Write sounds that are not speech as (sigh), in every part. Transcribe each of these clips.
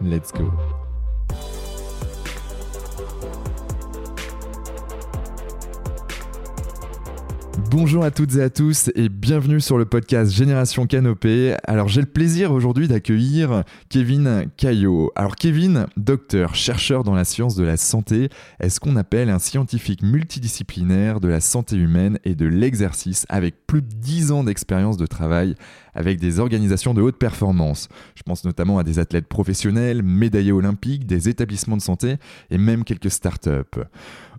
Let's go. Bonjour à toutes et à tous et bienvenue sur le podcast Génération Canopée. Alors j'ai le plaisir aujourd'hui d'accueillir Kevin Caillot. Alors Kevin, docteur, chercheur dans la science de la santé, est ce qu'on appelle un scientifique multidisciplinaire de la santé humaine et de l'exercice avec plus de 10 ans d'expérience de travail avec des organisations de haute performance? Je pense notamment à des athlètes professionnels, médaillés olympiques, des établissements de santé et même quelques startups.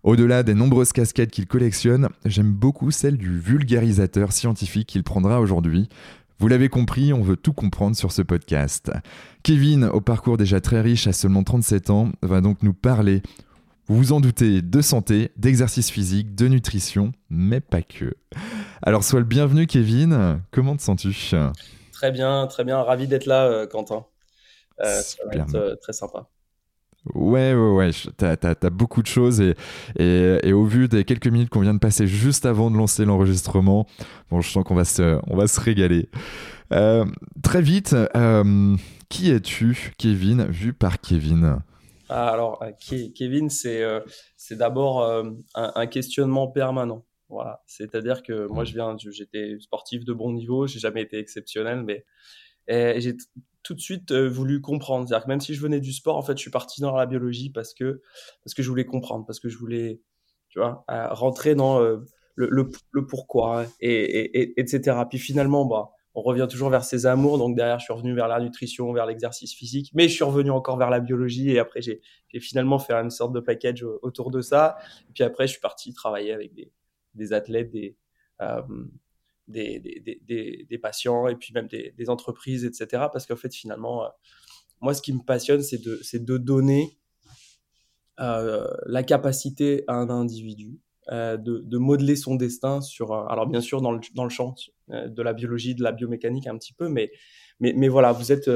Au-delà des nombreuses casquettes qu'il collectionne, j'aime beaucoup celle du vulgarisateur scientifique qu'il prendra aujourd'hui. Vous l'avez compris, on veut tout comprendre sur ce podcast. Kevin, au parcours déjà très riche à seulement 37 ans, va donc nous parler, vous vous en doutez, de santé, d'exercice physique, de nutrition, mais pas que. Alors sois le bienvenu Kevin, comment te sens-tu? Très bien, très bien, ravi d'être là euh, Quentin. Euh, ça va être euh, très sympa. Ouais, ouais, ouais, t'as as, beaucoup de choses et, et, au vu des quelques minutes qu'on vient de passer juste avant de lancer l'enregistrement, bon, je sens qu'on va se, on va se régaler. Euh, très vite, euh, qui es-tu, Kevin, vu par Kevin? Ah, Alors, euh, Kevin, c'est c'est d'abord un, questionnement permanent. Voilà, c'est-à-dire que moi, je viens, j'étais sportif de bon niveau, j'ai jamais été exceptionnel, mais j'ai tout de suite euh, voulu comprendre. C'est-à-dire que même si je venais du sport, en fait, je suis parti dans la biologie parce que, parce que je voulais comprendre, parce que je voulais, tu vois, euh, rentrer dans euh, le, le, pourquoi, et, et, etc. Puis finalement, bah, on revient toujours vers ses amours. Donc derrière, je suis revenu vers la nutrition, vers l'exercice physique, mais je suis revenu encore vers la biologie. Et après, j'ai finalement fait une sorte de package autour de ça. Et puis après, je suis parti travailler avec des, des athlètes, des, des, des, des, patients et puis même des, entreprises, etc. Parce qu'en fait, finalement, euh, moi, ce qui me passionne, c'est de, de donner euh, la capacité à un individu euh, de, de, modeler son destin sur, alors bien sûr dans le, dans le champ de la biologie, de la biomécanique un petit peu, mais, mais, mais voilà, vous êtes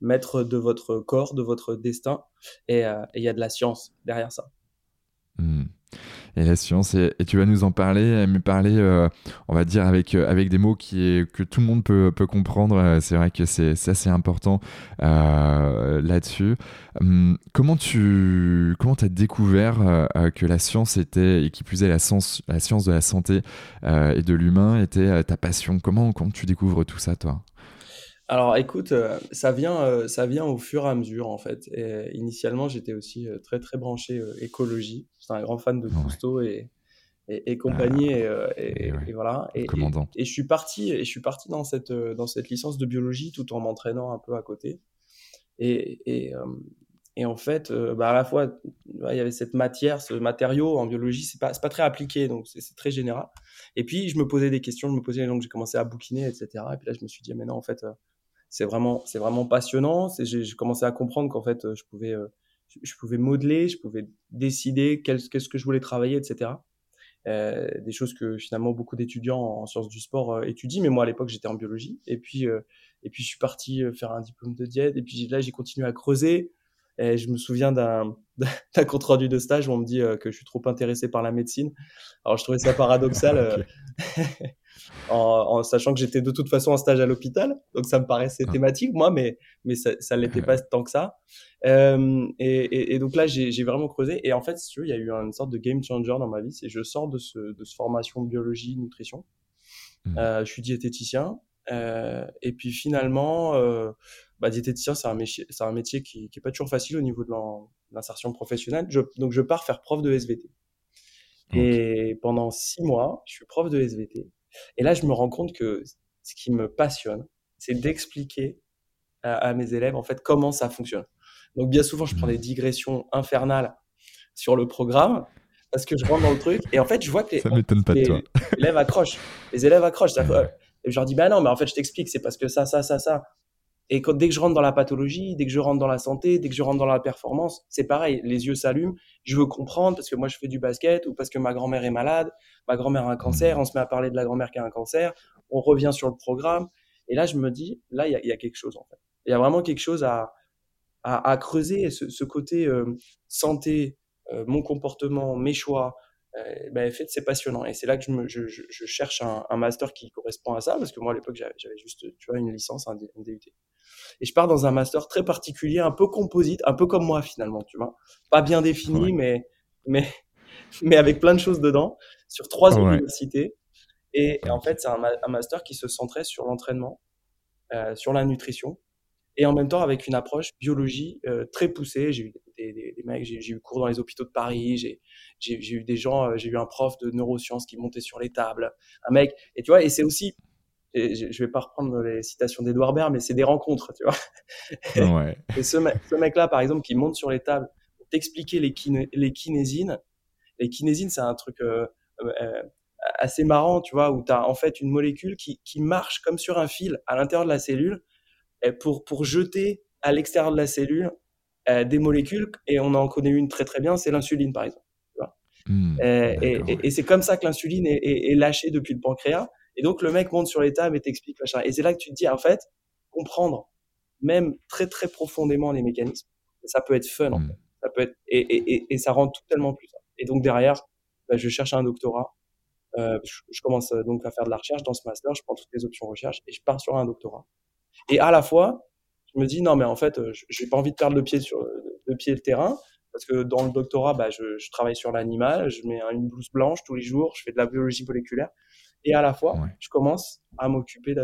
maître de votre corps, de votre destin, et il y a de la science derrière ça. Et la science. Et, tu vas nous en parler, me parler, euh, on va dire, avec, euh, avec des mots qui est, que tout le monde peut, peut comprendre. Euh, c'est vrai que c'est assez important là-dessus. Hum, comment tu comment as découvert que la science était, et qui plus est la science, la science de la santé et de l'humain était ta passion? Comment, comment tu découvres tout ça, toi? Alors écoute, euh, ça vient, euh, ça vient au fur et à mesure en fait. Et, initialement, j'étais aussi euh, très très branché écologie. J'étais un grand fan de Cousteau et, et, compagnie ah, et, et, voilà. Et, et, je suis parti et je suis parti dans cette dans cette licence de biologie tout en m'entraînant un peu à côté. Et et, en fait, bah à la fois il y avait cette matière, ce matériau en biologie, c'est pas pas très appliqué donc c'est très général. Et puis je me posais des questions, je me posais donc j'ai commencé à bouquiner etc. Et puis là je me suis dit mais non en fait c'est vraiment, c'est vraiment passionnant. J'ai commencé à comprendre qu'en fait, je pouvais, euh, je pouvais modeler, je pouvais décider qu'est-ce que je voulais travailler, etc. Euh, des choses que finalement beaucoup d'étudiants en sciences du sport euh, étudient, mais moi à l'époque j'étais en biologie. Et puis, euh, et puis je suis parti faire un diplôme de diète. Et puis là j'ai continué à creuser. Et je me souviens d'un (laughs) compte rendu de stage où on me dit que je suis trop intéressé par la médecine. Alors je trouvais ça paradoxal. (laughs) (laughs) en, sachant que j'étais de toute façon en stage à l'hôpital, donc ça me paraissait ah. thématique moi, mais mais ça, ça l'était pas tant que ça. Euh, et, et, donc là, j'ai vraiment creusé. Et en fait, si tu veux, il y a eu une sorte de game changer dans ma vie. C'est je sors de ce de ce formation de biologie, nutrition. Mmh. Euh, je suis diététicien. Euh, et puis finalement, euh, bah, diététicien, c'est un métier, c'est un métier qui, qui est pas toujours facile au niveau de l'insertion professionnelle. Je, donc je pars faire prof de SVT. Et pendant six mois, je suis prof de SVT. Et là, je me rends compte que ce qui me passionne, c'est d'expliquer à, mes élèves en fait comment ça fonctionne. Donc bien souvent, je prends des digressions infernales sur le programme parce que je rentre dans le truc et en fait, je vois que les, ça m'étonne pas de toi. les élèves accrochent. Les élèves accrochent. (laughs) Et je leur dis bah non, mais en fait, je t'explique, c'est parce que ça, ça, ça, ça. Et quand, dès que je rentre dans la pathologie, dès que je rentre dans la santé, dès que je rentre dans la performance, c'est pareil. Les yeux s'allument. Je veux comprendre parce que moi je fais du basket ou parce que ma grand-mère est malade, ma grand-mère a un cancer. On se met à parler de la grand-mère qui a un cancer. On revient sur le programme. Et là, je me dis, là, il y a, y a, quelque chose en fait. Il y a vraiment quelque chose à, à, à creuser. Ce, ce côté euh, santé, euh, mon comportement, mes choix, ben, en fait, c'est passionnant. Et c'est là que je, me, je, je, cherche un, un, master qui correspond à ça, parce que moi, à l'époque, j'avais juste, tu vois, une licence, un, un DUT et je pars dans un master très particulier, un peu composite, un peu comme moi finalement, tu vois. Pas bien défini, mais, mais, (laughs) mais avec plein de choses dedans, sur trois universités. Et, en fait, c'est un, master qui se centrait sur l'entraînement, euh, sur la nutrition, et en même temps avec une approche biologie euh, très poussée. J'ai eu des, des, des mecs, j'ai eu cours dans les hôpitaux de Paris, j'ai eu des gens, euh, j'ai eu un prof de neurosciences qui montait sur les tables, un mec, et tu vois, et c'est aussi et je vais pas reprendre les citations d'Edouard Baird, mais c'est des rencontres, tu vois. Ouais. (laughs) et ce, ce mec-là, par exemple, qui monte sur les tables pour t'expliquer les, les kinésines. Les kinésines, c'est un truc euh, euh, assez marrant, tu vois, où tu as en fait une molécule qui, qui marche comme sur un fil à l'intérieur de la cellule pour, pour jeter à l'extérieur de la cellule euh, des molécules. Et on en connaît une très très bien, c'est l'insuline, par exemple. Mmh, et, et, et c'est comme ça que l'insuline est, est, est lâchée depuis le pancréas. Et donc, le mec monte sur les tables et t'explique machin. Et c'est là que tu te dis, en fait, comprendre même très, très profondément les mécanismes, ça peut être fun, en hmm. fait. Ça peut être, et, ça rend tout tellement plus simple. Et donc, derrière, bah, je cherche un doctorat. Euh, je, commence euh, donc à faire de la recherche dans ce master. Je prends toutes les options recherche et je pars sur un doctorat. Et à la fois, je me dis, non, mais en fait, euh, je n'ai pas envie de perdre le pied sur le pied le terrain parce que dans le doctorat, bah, je, je travaille sur l'animal, je mets une blouse blanche tous les jours, je fais de la biologie moléculaire et à la fois, je commence à m'occuper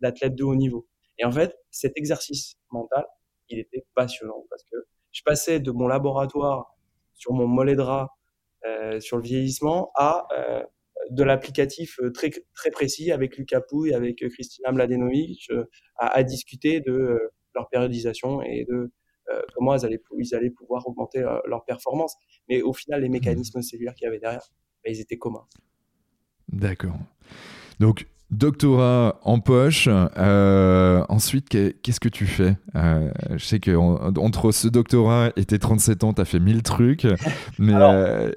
d'athlètes de haut niveau. Et en fait, cet exercice mental, il était passionnant parce que je passais de mon laboratoire sur mon mollet de rat, euh, sur le vieillissement, à euh, de l'applicatif euh, très très précis avec Lucas Pouille, avec Christina Mladenovic, à, à, discuter de leur périodisation et de comment ils allaient, ils allaient pouvoir augmenter leur performance. Mais au final, les mmh. mécanismes cellulaires qu'il y avait derrière, bah, ils étaient communs. D'accord. Donc, doctorat en poche. Euh, ensuite, qu'est-ce que tu fais? Euh, Je sais qu'entre ce doctorat et tes 37 ans, tu as fait mille trucs. (laughs) Mais euh,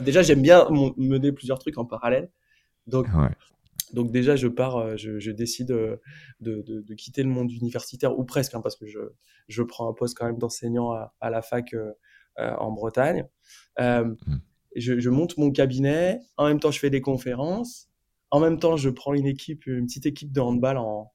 déjà, j'aime bien mener plusieurs trucs en parallèle. Donc, donc déjà, je pars, je, décide de, de, quitter le monde universitaire, ou presque, hein, parce que je, je prends un poste quand même d'enseignant à, la fac en Bretagne. Hmm je, monte mon cabinet, en même temps je fais des conférences, en même temps je prends une équipe, une petite équipe de handball en,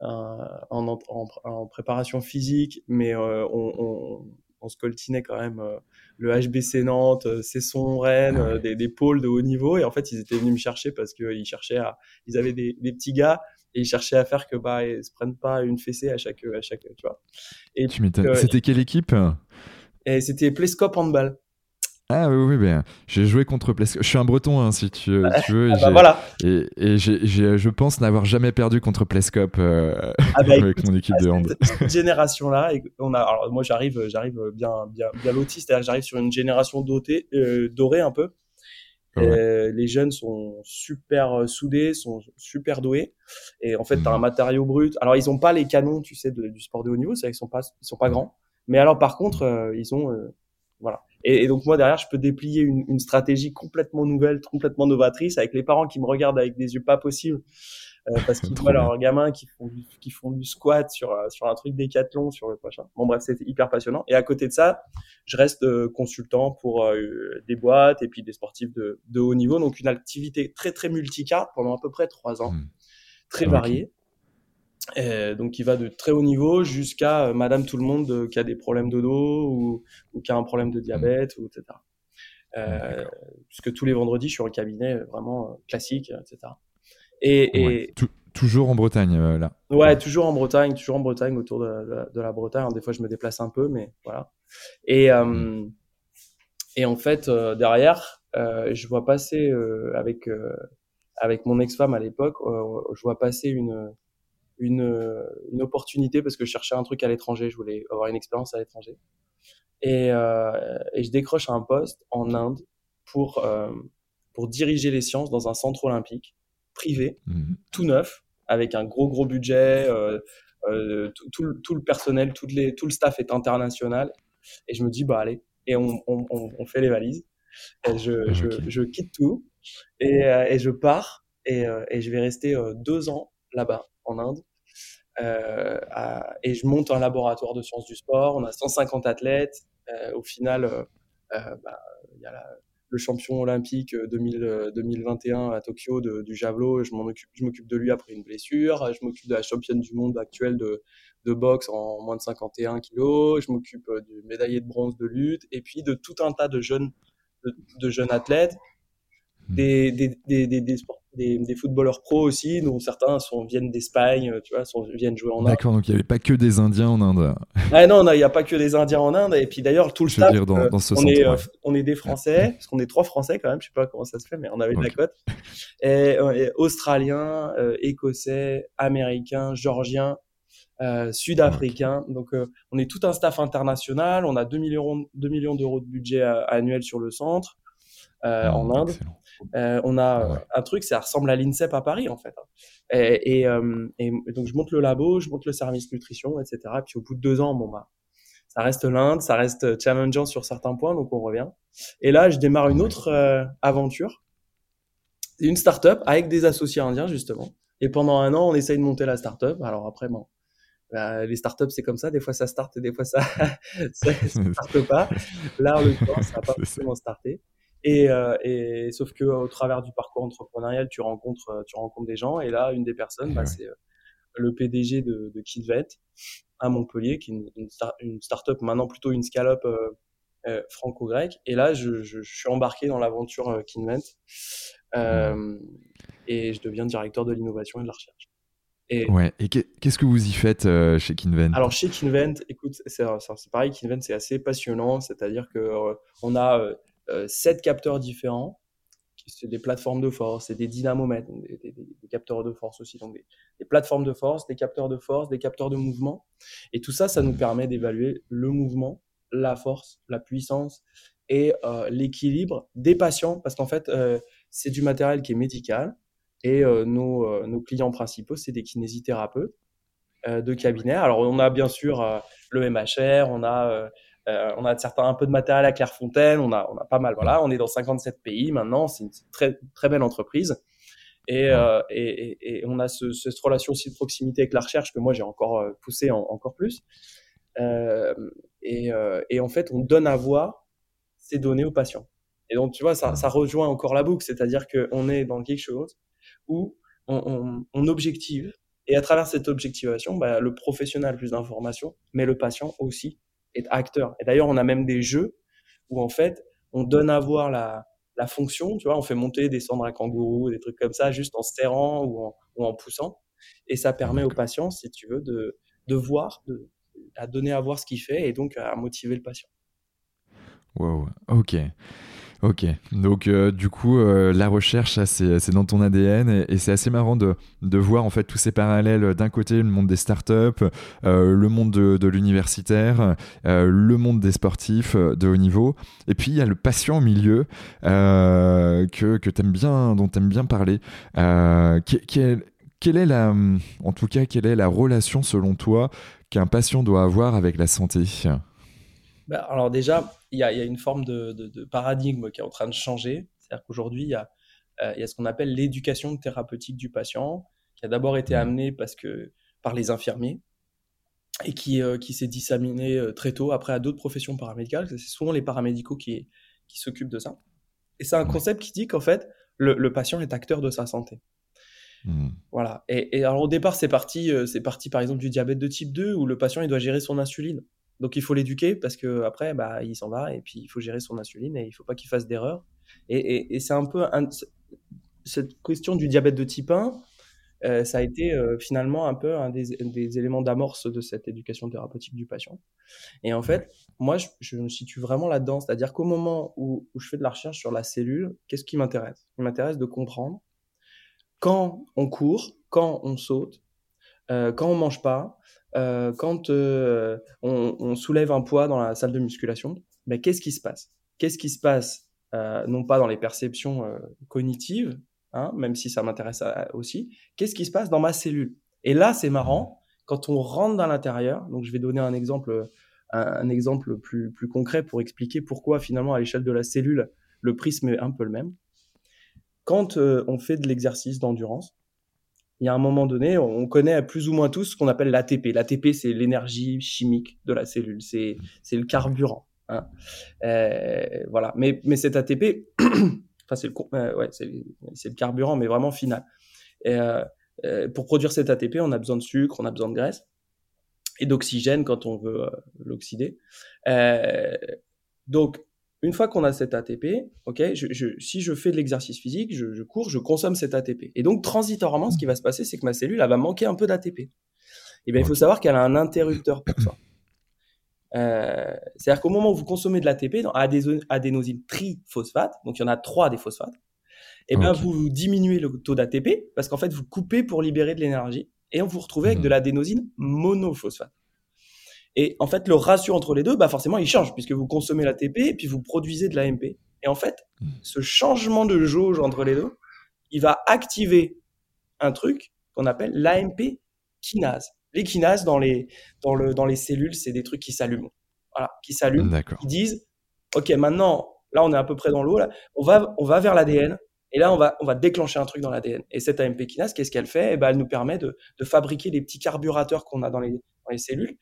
en, en, préparation physique, mais euh, on, on, on, se coltinait quand même euh, le HBC Nantes, euh, Cesson, Rennes, des, des, pôles de haut niveau, et en fait ils étaient venus me chercher parce qu'ils cherchaient à, ils avaient des, des, petits gars et ils cherchaient à faire que bah ils se prennent pas une fessée à chaque à chaque tu vois. Et tu C'était quelle équipe? Et c'était Plescope handball. Ah oui, oui, ben, j'ai joué contre Plescope. Je suis un breton, hein, si tu, veux. Ah bah voilà. Et, et je pense n'avoir jamais perdu contre Plescope euh, ah bah (laughs) avec mon équipe de hand. Cette génération-là, on a, alors moi j'arrive, j'arrive bien, bien, bien loti, c'est-à-dire j'arrive sur une génération dotée, euh, dorée un peu. Euh, les jeunes sont super soudés, sont super doués. Et en fait, tu as un mhm. matériau brut. Alors, ils ont pas les canons, tu sais, du sport de haut niveau, c'est qu'ils sont pas, ils sont pas grands. Mais alors, par contre, ils ont, voilà. Et, donc moi derrière, je peux déplier une, une, stratégie complètement nouvelle, complètement novatrice, avec les parents qui me regardent avec des yeux pas possibles, euh, parce (laughs) qu'ils voient leurs gamins qui font du, qui font du squat sur euh, sur un truc décathlon, sur le prochain. Bon bref, c'était hyper passionnant. Et à côté de ça, je reste euh, consultant pour des boîtes et puis des sportifs de, de haut niveau, donc une activité très très multicarte pendant à peu près trois ans, hmm. très variée. Euh, donc qui va de très haut niveau jusqu'à euh, Madame tout le monde euh, qui a des problèmes de dos ou, ou qui a un problème de diabète, ou etc. Euh, puisque tous les vendredis, je suis au cabinet vraiment classique, etc. Et, et... toujours en Bretagne, là. Ouais, toujours en Bretagne, toujours en Bretagne, autour de, de, la Bretagne. des fois, je me déplace un peu, mais voilà. Et, mmh. Et en fait, derrière, je vois passer avec avec mon ex-femme à l'époque, je vois passer une une, une opportunité parce que je cherchais un truc à l'étranger, je voulais avoir une expérience à l'étranger. Et, et je décroche un poste en Inde pour pour diriger les sciences dans un centre olympique privé, mmh. tout neuf, avec un gros gros budget. Euh, euh, tout, tout, le personnel, tout, les, tout le staff est international. Et je me dis, bah allez, et on, on, on fait les valises. Et je, je, je, quitte tout et, euh, et je pars et, et, je vais rester deux ans là-bas en Inde. Euh, et je monte un laboratoire de sciences du sport. On a 150 athlètes. au final, bah, il y a le champion olympique 2000, 2021 à Tokyo du javelot. Je m'occupe, de lui après une blessure. Je m'occupe de la championne du monde actuelle de, de boxe en moins de 51 kilos. Je m'occupe euh, du médaillé de bronze de lutte et puis de tout un tas de jeunes, de jeunes athlètes. Des, des, des, des, des, des, footballeurs pros aussi, dont certains sont, viennent d'Espagne, tu vois, sont, viennent jouer en Inde. D'accord, donc il n'y avait pas que des Indiens en Inde. Ah non, il n'y a pas que des Indiens en Inde. Et puis d'ailleurs, tout le staff, dire, dans, euh, dans ce on, est, euh, on est des Français, parce qu'on est trois Français quand même, je sais pas comment ça se fait, mais on avait de la cote. Et, et Australiens, euh, Écossais, Américains, Georgiens, euh, Sud-Africains. Donc on est tout un staff international, on a 2 millions, 2 millions d'euros de budget annuel sur le centre. Euh, ah, en Inde. Euh, on a ah un truc, ça ressemble à l'INSEP à Paris en fait. Et, euh, et, donc je monte le labo, je monte le service nutrition, etc. Et puis au bout de deux ans, bon bah ça reste l'Inde, ça reste challengeant sur certains points, donc on revient. Et là, je démarre une autre aventure, une start-up avec des associés indiens justement. Et pendant un an, on essaye de monter la start-up. Alors après, bon, bah, les startups, c'est comme ça. Des fois, ça start et des fois, ça (laughs) ça (laughs) starte pas. Là, en l'occurrence, ça n'a pas forcément starté. Et, euh, et sauf que au travers du parcours entrepreneurial, tu rencontres, euh, tu rencontres des gens. Et là, une des personnes, bah, c'est euh, le PDG de, de Kidvet à Montpellier, qui est une, une, une start-up maintenant plutôt une scale-up euh, franco-grecque. Et là, je, je, je, suis embarqué dans l'aventure euh, Kinvent euh, et je deviens directeur de l'innovation et de la recherche. Et, ouais. Et qu'est-ce que vous y faites chez Kinvent Alors chez Kinvent, écoute, c'est pareil, Kinvent c'est assez passionnant, c'est-à-dire que on a euh, sept capteurs différents. C'est des plateformes de force, c'est des dynamomètres, des, capteurs de force aussi, donc des, plateformes de force, des capteurs de force, des capteurs de mouvement. Et tout ça, ça nous permet d'évaluer le mouvement, la force, la puissance et euh, l'équilibre des patients, parce qu'en fait, euh, c'est du matériel qui est médical. Et nos, clients principaux, c'est des kinésithérapeutes de cabinet. Alors, on a bien sûr le MHR, on a euh, on a certains un peu de matériel à Clairefontaine, on a on a pas mal. Voilà, on est dans 57 pays maintenant. C'est une très très belle entreprise. Et, euh, et, et, on a ce, cette relation aussi de proximité avec la recherche que moi j'ai encore euh, poussé encore plus. Euh, et, et, en fait, on donne à voir ces données aux patients. Et donc, tu vois, ça, ça rejoint encore la boucle, c'est-à-dire qu'on est dans quelque chose où on, on, on, objective, et à travers cette objectivation, bah, le professionnel a plus d'informations, mais le patient aussi être acteur. Et d'ailleurs, on a même des jeux où en fait, on donne à voir la, la fonction, tu vois, on fait monter, descendre un kangourou, des trucs comme ça, juste en serrant ou en, ou en poussant. Et ça permet aux patients, si tu veux, de, de voir, de, à donner à voir ce qu'il fait et donc à motiver le patient. Wow, ok. Ok, donc euh, du coup, euh, la recherche, c'est dans ton ADN et, c'est assez marrant de, voir en fait tous ces parallèles. D'un côté, le monde des startups, euh, le monde de, l'universitaire, le monde des sportifs de haut niveau, et puis il y a le patient au milieu que, que bien, dont tu aimes bien parler. quelle en tout cas, quelle est la relation selon toi qu'un patient doit avoir avec la santé? Bah, Alors déjà, il y, a, une forme de, paradigme qui est en train de changer. C'est-à-dire qu'aujourd'hui, il, y a, euh, il y a ce qu'on appelle l'éducation thérapeutique du patient, qui a d'abord été amenée parce que, par les infirmiers et qui, euh, qui s'est disséminée euh, très tôt après à d'autres professions paramédicales. C'est souvent les paramédicaux qui, qui s'occupent de ça. Et c'est un concept qui dit qu'en fait, le, patient est acteur de sa santé. Hmm. Voilà. Et, et, alors au départ, c'est parti, c'est parti par exemple du diabète de type 2 où le patient il doit gérer son insuline. Donc il faut l'éduquer parce que après, bah, il s'en va et puis il faut gérer son insuline et il faut pas qu'il fasse d'erreur. Et, c'est un peu cette question du diabète de type 1. euh, ça a été euh, finalement un peu un des, éléments d'amorce de cette éducation thérapeutique du patient. Et en fait, moi, je, me situe vraiment là-dedans, c'est-à-dire qu'au moment où, je fais de la recherche sur la cellule, qu'est-ce qui m'intéresse? Il m'intéresse de comprendre quand on court, quand on saute, euh, quand on mange pas, quand on, soulève un poids dans la salle de musculation, ben, qu'est-ce qui se passe? Qu'est-ce qui se passe non pas dans les perceptions cognitives, Hein, même si ça m'intéresse euh, aussi, qu'est-ce qui se passe dans ma cellule? Et là, c'est marrant, quand on rentre dans l'intérieur, donc je vais donner un exemple, un, exemple plus, plus concret pour expliquer pourquoi finalement à l'échelle de la cellule, le prisme est un peu le même. Quand euh, on fait de l'exercice d'endurance, il y a un moment donné, on connaît plus ou moins tous ce qu'on appelle l'ATP. L'ATP, c'est l'énergie chimique de la cellule, c'est le carburant. Hein. Euh, voilà. Mais, mais cet ATP, (coughs) c'est le, euh, c'est, le carburant, mais vraiment final. Euh, pour produire cet ATP, on a besoin de sucre, on a besoin de graisse et d'oxygène quand on veut l'oxyder. donc, une fois qu'on a cet ATP, ok, si je fais de l'exercice physique, je, cours, je consomme cet ATP. Et donc, transitoirement, ce qui va se passer, c'est que ma cellule, elle va manquer un peu d'ATP. Et eh bien, il faut savoir qu'elle a un interrupteur pour ça. Euh, c'est-à-dire qu'au moment où vous consommez de l'ATP, dans adénosine triphosphate, donc il y en a trois des phosphates, et eh bien vous diminuez le taux d'ATP parce qu'en fait vous coupez pour libérer de l'énergie et on vous retrouvez avec de mhm. l'adénosine monophosphate. Et en fait le ratio entre les deux, bah forcément il change puisque vous consommez l'ATP et puis vous produisez de l'AMP. Et en fait, mhm. ce changement de jauge entre les deux, il va activer un truc qu'on appelle l'AMP kinase. Les kinases dans les, dans le, dans les cellules, c'est des trucs qui s'allument. Voilà, qui s'allument. Qui disent, OK, maintenant, là, on est à peu près dans l'eau, là, on va, on va vers l'ADN. Et là, on va, on va déclencher un truc dans l'ADN. Et cette AMP kinase, qu'est-ce qu'elle fait? Eh ben, Elle nous permet de, de fabriquer les petits carburateurs qu'on a dans les, dans les cellules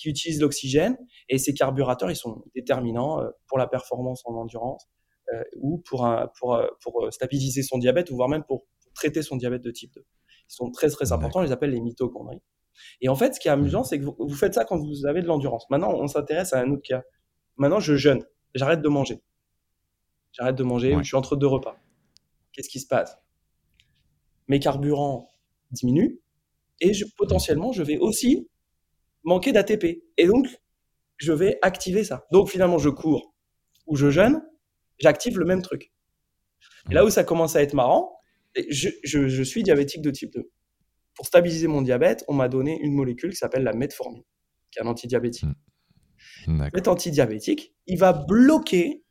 qui utilisent l'oxygène. Et ces carburateurs, ils sont déterminants euh, pour la performance en endurance euh, ou pour, un, pour, euh, pour stabiliser son diabète ou voire même pour, pour, traiter son diabète de type 2. Ils sont très, très importants. On les appelle les mitochondries. Et en fait, ce qui est amusant, c'est que vous, faites ça quand vous avez de l'endurance. Maintenant, on s'intéresse à un autre cas. Maintenant, je jeûne. J'arrête de manger. J'arrête de manger. Je suis entre deux repas. Qu'est-ce qui se passe? Mes carburants diminuent et potentiellement, je vais aussi manquer d'ATP. Et donc, je vais activer ça. Donc, finalement, je cours ou je jeûne, j'active le même truc. Et là où ça commence à être marrant, je, je suis diabétique de type 2 pour stabiliser mon diabète, on m'a donné une molécule qui s'appelle la metformine, qui est un antidiabétique. Mmh. Cet antidiabétique, il va bloquer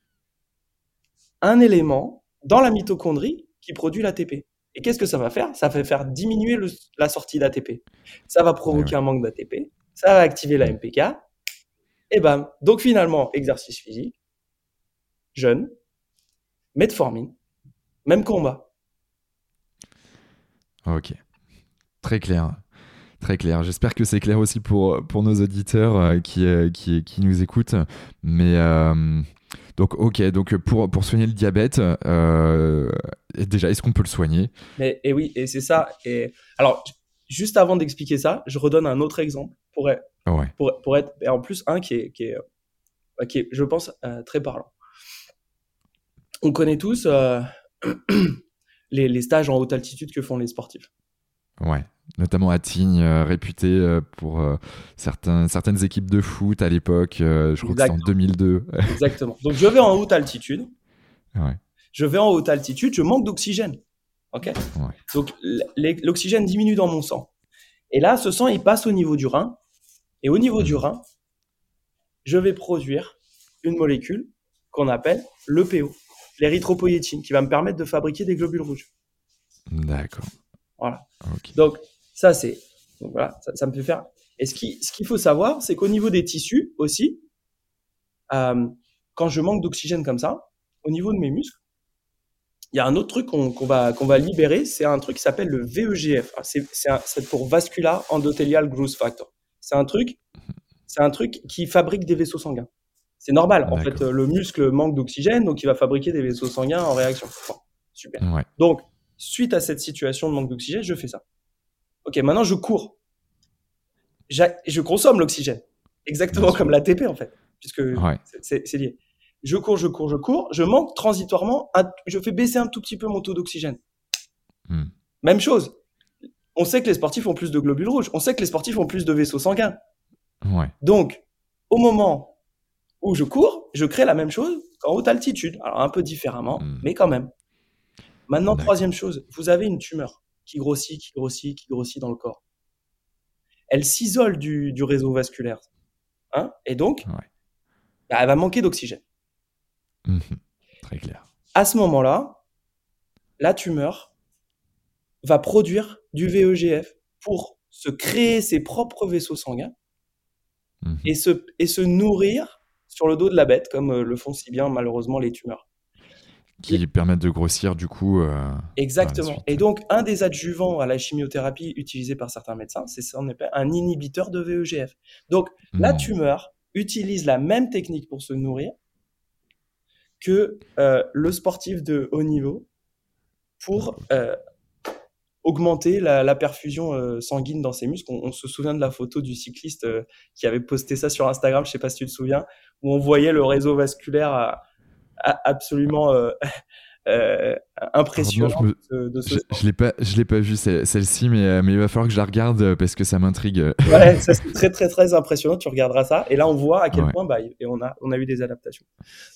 un élément dans la mitochondrie qui produit l'ATP. Et qu'est-ce que ça va faire? Ça va faire diminuer la sortie d'ATP. Ça va provoquer un manque d'ATP. Ça va activer la MPK. Et bam. Donc finalement, exercice physique, jeûne, metformine, même combat. Ok. Très clair. Très clair. J'espère que c'est clair aussi pour, pour nos auditeurs euh, qui, euh, qui, qui, nous écoutent. Mais euh, donc, ok, donc pour, pour soigner le diabète, déjà, est-ce qu'on peut le soigner? Mais, Et oui, et c'est ça. Et alors, juste avant d'expliquer ça, je redonne un autre exemple pour, pour, pour être, et en plus, un qui est, qui est, qui est je pense, très parlant. On connaît tous (clears throat) les, les stages en haute altitude que font les sportifs. Ouais, notamment à Tignes, euh, réputé euh, pour euh, certains, certaines équipes de foot à l'époque. je crois que c'est en 2002. Exactement. Donc je vais en haute altitude. Ouais. Je vais en haute altitude, je manque d'oxygène. Ok? Ouais. Donc l'oxygène diminue dans mon sang. Et là, ce sang, il passe au niveau du rein. Et au niveau du rein, je vais produire une molécule qu'on appelle l'EPO, l'érythropoïétine, qui va me permettre de fabriquer des globules rouges. D'accord. Voilà. Donc, ça, c'est. voilà, ça, me fait faire. Et ce qu'il ce qu'il faut savoir, c'est qu'au niveau des tissus aussi, euh, quand je manque d'oxygène comme ça, au niveau de mes muscles, il y a un autre truc qu'on va, qu'on va libérer, c'est un truc qui s'appelle le VEGF. Ah, c'est pour Vascular Endothelial Growth Factor. C'est un truc, c'est un truc qui fabrique des vaisseaux sanguins. C'est normal. En fait, le muscle manque d'oxygène, donc il va fabriquer des vaisseaux sanguins en réaction. super. Donc, suite à cette situation de manque d'oxygène, je fais ça. Ok, maintenant je cours. Je consomme l'oxygène. Exactement comme l'ATP en fait, puisque c'est lié. Je cours, je cours, je cours, je manque transitoirement, je fais baisser un tout petit peu mon taux d'oxygène. Hmm. Même chose. On sait que les sportifs ont plus de globules rouges, on sait que les sportifs ont plus de vaisseaux sanguins. Ouais. Donc, au moment où je cours, je crée la même chose qu'en haute altitude. Alors, un peu différemment, Hmm. mais quand même. Maintenant, troisième chose, vous avez une tumeur qui grossit, qui grossit, qui grossit dans le corps. Elle s'isole du, du réseau vasculaire. Hein et donc, Ouais. bah, elle va manquer d'oxygène. Mhm. Très clair. À ce moment-là, la tumeur va produire du VEGF pour se créer ses propres vaisseaux sanguins Mhm. et se, et se nourrir sur le dos de la bête, comme euh, le font si bien malheureusement les tumeurs. Qui permettent de grossir du coup. euh, Exactement. Et donc, un des adjuvants à la chimiothérapie utilisé par certains médecins, c'est appelle un inhibiteur de VEGF. Donc, la tumeur utilise la même technique pour se nourrir que euh, le sportif de haut niveau pour euh, augmenter la, la perfusion euh, sanguine dans ses muscles. On, on se souvient de la photo du cycliste euh, qui avait posté ça sur Instagram, je sais pas si tu te souviens, où on voyait le réseau vasculaire à- à- absolument euh, (laughs) euh, impressionnant de ce Je, je l'ai pas, je l'ai pas vue celle- celle-ci, mais, mais il va falloir que je la regarde parce que ça m'intrigue. Ouais, (laughs) ça c'est très très très impressionnant. Tu regarderas ça et là on voit à quel Ouais. point bah, et on a on a eu des adaptations.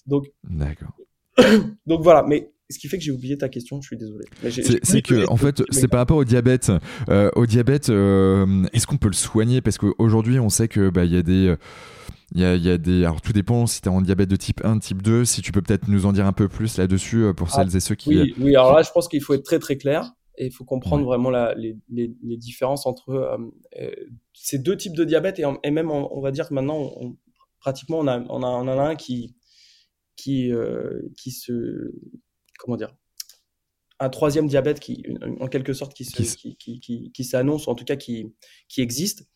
Donc D'accord. (coughs) donc voilà. Mais ce qui fait que j'ai oublié ta question. Je suis désolé. C'est que, en fait, c'est par rapport au diabète. Euh, au diabète, euh, est-ce qu'on peut le soigner? Parce qu'aujourd'hui, on sait que bah, y a des. Il y a, il y a des. Alors, tout dépend si tu es en diabète de type 1, type 2. Si tu peux peut-être nous en dire un peu plus là-dessus euh, pour Ah, celles et ceux qui. Oui, oui. Alors là, je pense qu'il faut être très très clair et il faut comprendre Ouais. vraiment la, les, les, les différences entre euh, ces deux types de diabète et, en- et même on, on va dire que maintenant, on- pratiquement, on, a, on, a, on en a un qui qui euh, qui se comment dire un troisième diabète qui en quelque sorte qui se, Qui qui, qui, qui, s'annonce ou en tout cas qui qui existe.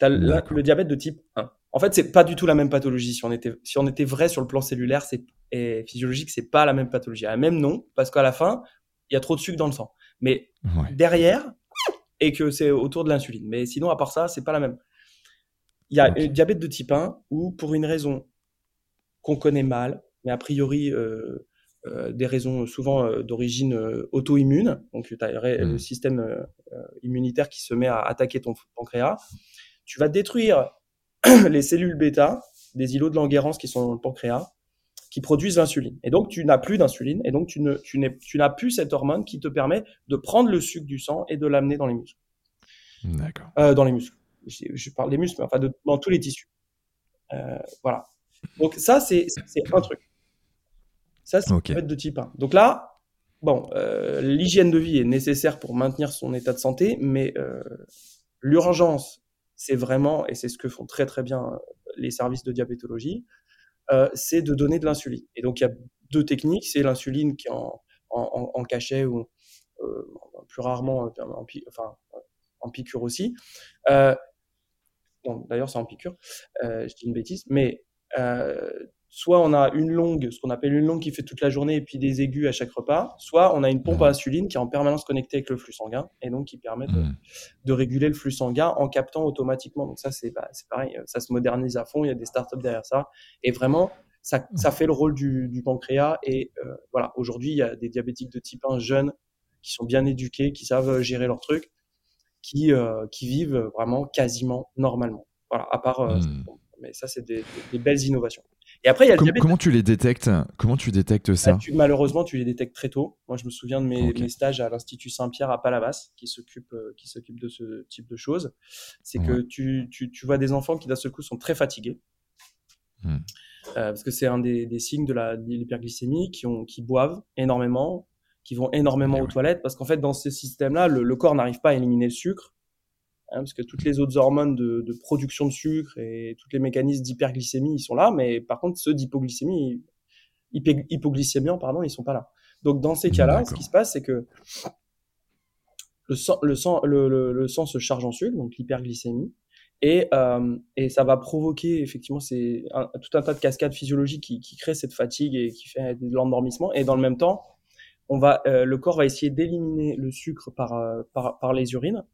Le, D'accord. le diabète de type 1. En fait, c'est pas du tout la même pathologie. Si on était, si on était vrai sur le plan cellulaire c'est, et physiologique, c'est pas la même pathologie. Elle a le même nom, parce qu'à la fin, il y a trop de sucre dans le sang. Mais Ouais. derrière, et que c'est autour de l'insuline. Mais sinon, à part ça, c'est pas la même. Il y a Ok. un diabète de type 1 où, pour une raison qu'on connaît mal, mais a priori euh, des raisons souvent euh, d'origine euh, auto-immune, donc tu as le Mm. système euh, euh, immunitaire qui se met à attaquer ton pancréas, tu vas détruire (clears throat) les cellules bêta des îlots de Langerhans qui sont dans le pancréas, qui produisent l'insuline. Et donc, tu n'as plus d'insuline, et donc tu ne, tu n'es, tu n'as plus cette hormone qui te permet de prendre le sucre du sang et de l'amener dans les muscles. D'accord. Euh, dans les muscles. Je, je parle des muscles, mais enfin de, dans tous les tissus. Euh, voilà. Donc ça, c'est, c'est un truc. Ça, c'est Ok. le diabète de type 1. Donc là, bon, euh, l'hygiène de vie est nécessaire pour maintenir son état de santé, mais euh, l'urgence, c'est vraiment, et c'est ce que font très très bien euh, les services de diabétologie, euh, c'est de donner de l'insuline. Et donc il y a deux techniques, c'est l'insuline qui est en, en, en- en cachet ou plus rarement en, enfin, en piqûre aussi. Bon, D'ailleurs, c'est en piqûre, je dis une bêtise, mais soit on a une longue, ce qu'on appelle une longue qui fait toute la journée et puis des aigus à chaque repas, soit on a une pompe à insuline qui est en permanence connectée avec le flux sanguin et donc qui permet de, Mm. de réguler le flux sanguin en captant automatiquement. Donc ça, c'est bah, pareil, euh, ça se modernise à fond, il y a des startups derrière ça. Et vraiment, ça, ça fait le rôle du, du pancréas. Et euh, voilà, aujourd'hui, il y a des diabétiques de type 1 jeunes qui sont bien éduqués, qui savent gérer leur truc, qui, euh, qui vivent vraiment quasiment normalement. Voilà, à part... euh, Mm. mais ça, c'est des, des- des belles innovations. Et après, il y a le Com- diabète comment tu les détectes? Comment tu détectes ça? Ah, tu- malheureusement, tu les détectes très tôt. Moi, je me souviens de mes, stages à l'Institut Saint-Pierre à Palavas, qui s'occupe euh, qui s'occupe de ce type de choses. C'est que tu, tu, tu vois des enfants qui d'un seul coup sont très fatigués, Hmm. Euh, parce que c'est un des, des signes de l'hyperglycémie, qui, ont, qui boivent énormément, qui vont énormément Eh aux ouais. toilettes, parce qu'en fait, dans ce système-là, le, le corps n'arrive pas à éliminer le sucre, hein, parce que toutes les autres hormones de, de production de sucre et tous les mécanismes d'hyperglycémie, ils sont là, mais par contre, ceux d'hypoglycémie, hypoglycémiants, pardon, ils sont pas là. Donc, dans ces cas-là, ce qui se passe, c'est que le sang, le, sang, le, le- le sang se charge en sucre, donc l'hyperglycémie, et, euh, et ça va provoquer, effectivement, c'est tout un tas de cascades physiologiques qui, qui créent cette fatigue et qui fait de l'endormissement. Et dans le même temps, on va, euh, le corps va essayer d'éliminer le sucre par, euh, par, par les urines.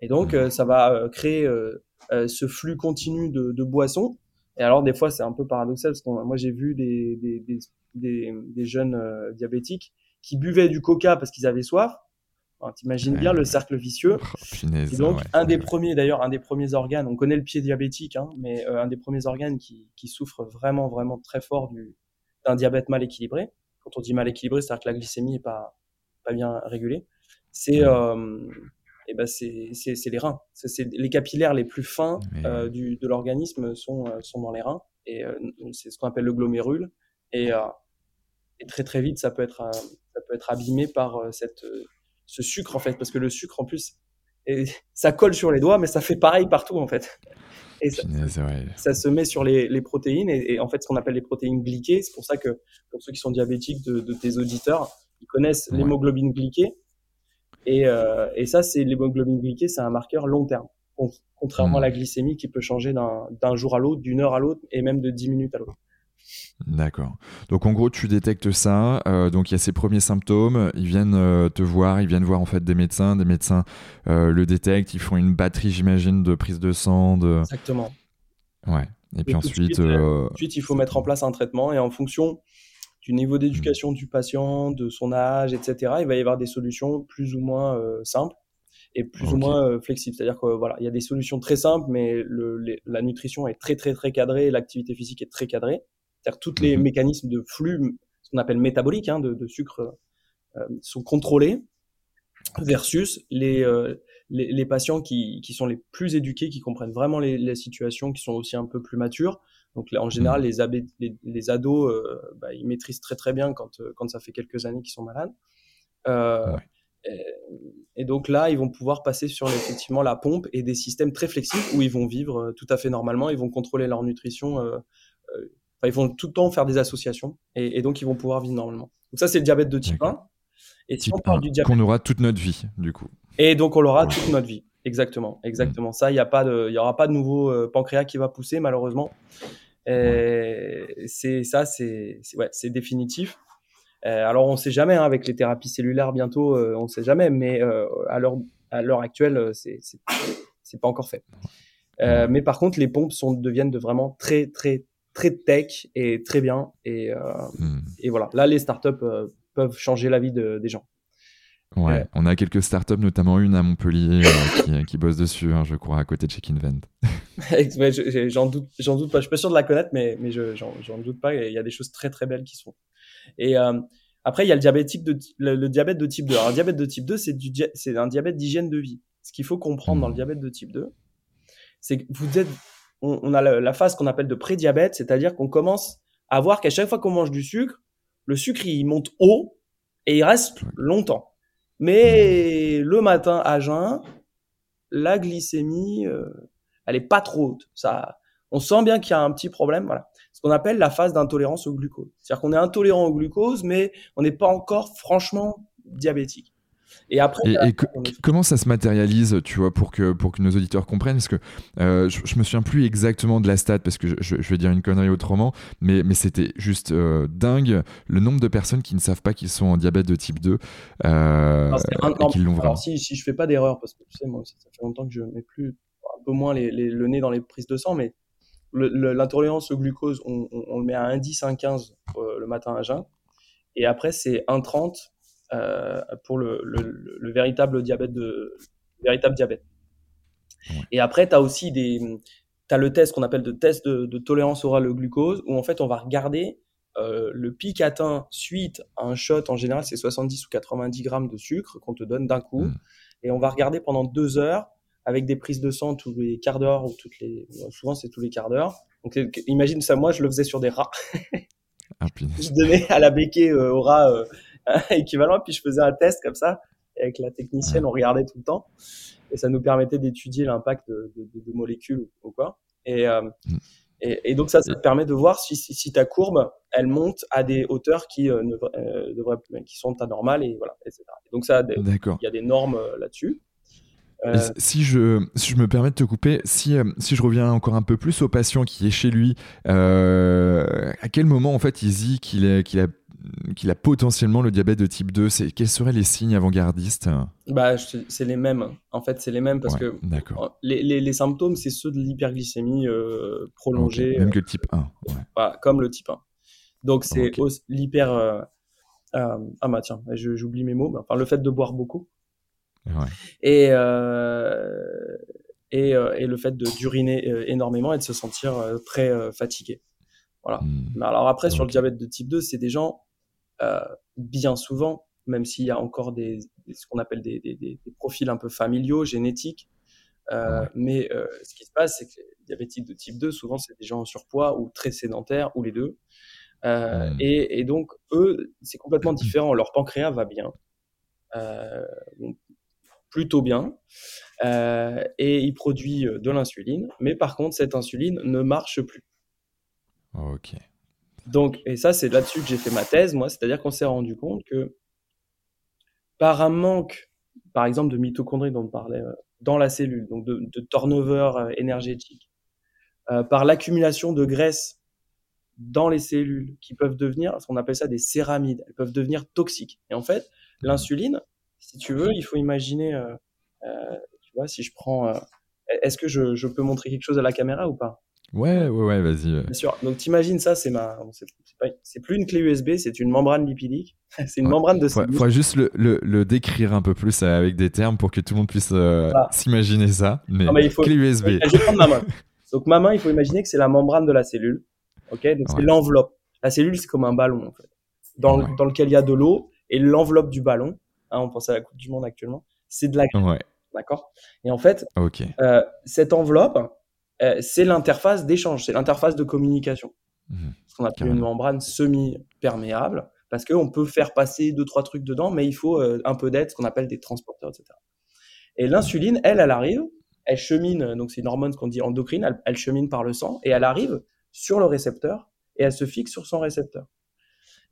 Et donc, euh, ça va euh, créer euh, ce flux continu de, de boissons. Et alors, des fois, c'est un peu paradoxal parce que moi, j'ai vu des, des, des, des, des jeunes euh, diabétiques qui buvaient du coca parce qu'ils avaient soif. Tu imagines bien le cercle vicieux. Oh, et donc, un des premiers, d'ailleurs, un des premiers organes, on connaît le pied diabétique, hein, mais un des premiers organes qui, qui souffre vraiment, vraiment très fort d'un diabète mal équilibré. Quand on dit mal équilibré, c'est-à-dire que la glycémie n'est pas, pas bien régulée. C'est et ben c'est les reins. C'est les capillaires les plus fins euh, du, de l'organisme sont, euh, sont dans les reins. Et euh, c'est ce qu'on appelle le glomérule. Et, et, très très vite ça peut être ça peut être abîmé par cette ce sucre en fait. Parce que le sucre en plus et (laughs) ça colle sur les doigts mais ça fait pareil partout en fait. Et ça, ça, se met sur les, les protéines et, en fait ce qu'on appelle les protéines glyquées. C'est pour ça que pour ceux qui sont diabétiques de, de tes auditeurs, ils connaissent l'hémoglobine glyquée et, euh, et ça, c'est l'hémoglobine glyquée, c'est un marqueur long terme, contrairement à la hmm. glycémie qui peut changer d'un jour à l'autre, d'une heure à l'autre, et même de 10 minutes à l'autre. D'accord. Donc en gros, tu détectes ça. Euh, donc il y a ces premiers symptômes. Ils viennent euh, te voir. Ils viennent voir en fait des médecins. Des médecins euh, le détectent. Ils font une batterie, j'imagine, de prise de sang. De... Exactement. Ouais. Et, puis ensuite, ensuite, il faut mettre en place un traitement et en fonction du niveau mmh. d'éducation du patient, de son âge, etc. Il va y avoir des solutions plus ou moins euh, simples et plus ou moins euh, flexibles. C'est-à-dire que voilà, il y a des solutions très simples, mais le, la nutrition est très très très cadrée, l'activité physique est très cadrée. C'est-à-dire que tous les mmh mécanismes de flux, ce qu'on appelle métabolique, hein, de, de, sucre, euh, sont contrôlés versus les, les, les, patients qui, qui, sont les plus éduqués, qui comprennent vraiment les, les, situations, qui sont aussi un peu plus matures, donc là, en général, mmh. les, les, ados, euh, bah, ils maîtrisent très très bien quand, euh, quand ça fait quelques années qu'ils sont malades. Euh, et, donc là, ils vont pouvoir passer sur effectivement la pompe et des systèmes très flexibles où ils vont vivre tout à fait normalement, ils vont contrôler leur nutrition, ils vont tout le temps faire des associations et, donc ils vont pouvoir vivre normalement. Donc ça, c'est le diabète de type 1. Et si on parle du diabète... Qu'on aura toute notre vie, du coup. Et donc on l'aura toute notre vie. Exactement, exactement. Ça, il n'y a pas de, il y aura pas de nouveau pancréas qui va pousser malheureusement. C'est ça, c'est ouais, c'est définitif. Euh, alors on ne sait jamais hein, avec les thérapies cellulaires bientôt, euh, on ne sait jamais, mais euh, à l'heure à l'heure actuelle, c'est c'est pas encore fait. mais par contre, les pompes sont deviennent de vraiment très très très tech et très bien et, mmh. et voilà. Là, les startups peuvent changer la vie de, des gens. Ouais, on a quelques startups, notamment une à Montpellier qui, qui, bosse dessus, hein, je crois, à côté de Check Invent. (laughs) j'en doute, j'en doute pas. Je suis pas sûr de la connaître, mais, mais j'en doute pas. Il y a des choses très très belles qui sont. Et euh, après, il y a le, diabétique de, le, diabète de type 2. Alors, le diabète de type 2, c'est, du, c'est un diabète d'hygiène de vie. Ce qu'il faut comprendre dans le mmh. diabète de type 2, c'est que vous êtes, on, a la, phase qu'on appelle de pré-diabète, c'est-à-dire qu'on commence à voir qu'à chaque fois qu'on mange du sucre, le sucre il monte haut et il reste longtemps. Mais mmh. le matin à jeun, la glycémie, euh, elle est pas trop haute. Ça, on sent bien qu'il y a un petit problème. Voilà, ce qu'on appelle la phase d'intolérance au glucose. C'est-à-dire qu'on est intolérant au glucose, mais on n'est pas encore franchement diabétique. Et après, comment ça se matérialise, tu vois, pour que, pour que nos auditeurs comprennent? Parce que euh, je, je, me souviens plus exactement de la stat, parce que je, vais dire une connerie autrement, mais, mais c'était juste euh, dingue le nombre de personnes qui ne savent pas qu'ils sont en diabète de type 2 euh, et qui l'ont vraiment. Si, si je fais pas d'erreur, parce que tu sais, moi, ça, fait longtemps que je mets plus un peu moins les, le nez dans les prises de sang, mais l'intolérance au glucose, on, le met à 1,10, 1,15 euh, le matin à jeun. Et après, c'est 1,30 euh, pour le, le, véritable diabète. De, véritable diabète. Et après, tu as aussi des, as le test qu'on appelle de test de, tolérance orale au glucose, où en fait, on va regarder euh, le pic atteint suite à un shot. En général, c'est 70 ou 90 grammes de sucre qu'on te donne d'un coup. Hmm. Et on va regarder pendant deux heures avec des prises de sang tous les quarts d'heure ou toutes les souvent c'est tous les quarts d'heure. Donc imagine ça moi je le faisais sur des rats. Ah, (laughs) je donnais à la béquille euh, au rat euh, (laughs) équivalent puis je faisais un test comme ça et avec la technicienne on regardait tout le temps et ça nous permettait d'étudier l'impact de, de, molécules ou quoi. Et, euh, mm. et, et, donc ça, ça te permet de voir si, si, ta courbe elle monte à des hauteurs qui ne devraient, qui sont anormales et voilà etc. donc ça il y a des normes là-dessus. Euh, si, je, si je me permets de te couper, si, euh, si je reviens encore un peu plus au patient qui est chez lui, euh, à quel moment en fait il dit qu'il qu'il a, qu'il a potentiellement le diabète de type 2 Quels seraient les signes avant-gardistes? Bah, C'est les mêmes. En fait, c'est les mêmes parce que les, les, les, symptômes, c'est ceux de l'hyperglycémie prolongée. Même que le type 1. Ouais. comme le type 1. Donc, c'est l'hyper. ah, bah tiens, j'oublie mes mots. Enfin, le fait de boire beaucoup Et, et, et, le fait d'uriner énormément et de se sentir très fatigué. Voilà. Hmm. Alors après, sur le diabète de type 2, c'est des gens, bien souvent, même s'il y a encore des, ce qu'on appelle des, des, des, profils un peu familiaux, génétiques. Euh, mais euh, ce qui se passe, c'est que les diabétiques de type 2, souvent, c'est des gens en surpoids ou très sédentaires, ou les deux. Euh, et, et, donc, eux, c'est complètement (clears throat) différent. Leur pancréas va bien, plutôt bien, et il produit de l'insuline. Mais par contre, cette insuline ne marche plus. Ok. Donc, et ça, c'est là-dessus que j'ai fait ma thèse, moi. C'est-à-dire qu'on s'est rendu compte que par un manque, par exemple, de mitochondries dont on parlait euh, dans la cellule, donc de, turnover euh, énergétique, euh, par l'accumulation de graisse dans les cellules qui peuvent devenir, ce qu'on appelle ça des céramides, elles peuvent devenir toxiques. Et en fait, l'insuline, si tu veux, il faut imaginer, tu vois, si je prends, est-ce que je, je peux montrer quelque chose à la caméra ou pas? Ouais, ouais, ouais, vas-y. Bien sûr. Donc, t'imagines ça, c'est ma, c'est plus une clé USB, c'est une membrane lipidique. (laughs) c'est une membrane de. Il faudrait juste le, le, le, décrire un peu plus euh, avec des termes pour que tout le monde puisse euh, s'imaginer ça. Mais, il faut... clé USB. Je vais prendre ma main. Donc, ma main, il faut imaginer que c'est la membrane de la cellule. Ok, donc c'est l'enveloppe. La cellule, c'est comme un ballon en fait, dans, dans lequel il y a de l'eau et l'enveloppe du ballon. Hein, on pense à la Coupe du Monde actuellement. C'est de la. Ouais. D'accord? Et en fait, euh, cette enveloppe, euh, c'est l'interface d'échange, c'est l'interface de communication. Mhm. Ce qu'on appelle une membrane semi-perméable, parce qu'on peut faire passer deux, trois trucs dedans, mais il faut euh, un peu d'aide, ce qu'on appelle des transporteurs, etc. Et l'insuline, elle, elle arrive, elle chemine, donc c'est une hormone qu'on dit endocrine, elle, chemine par le sang, et elle arrive sur le récepteur, et elle se fixe sur son récepteur.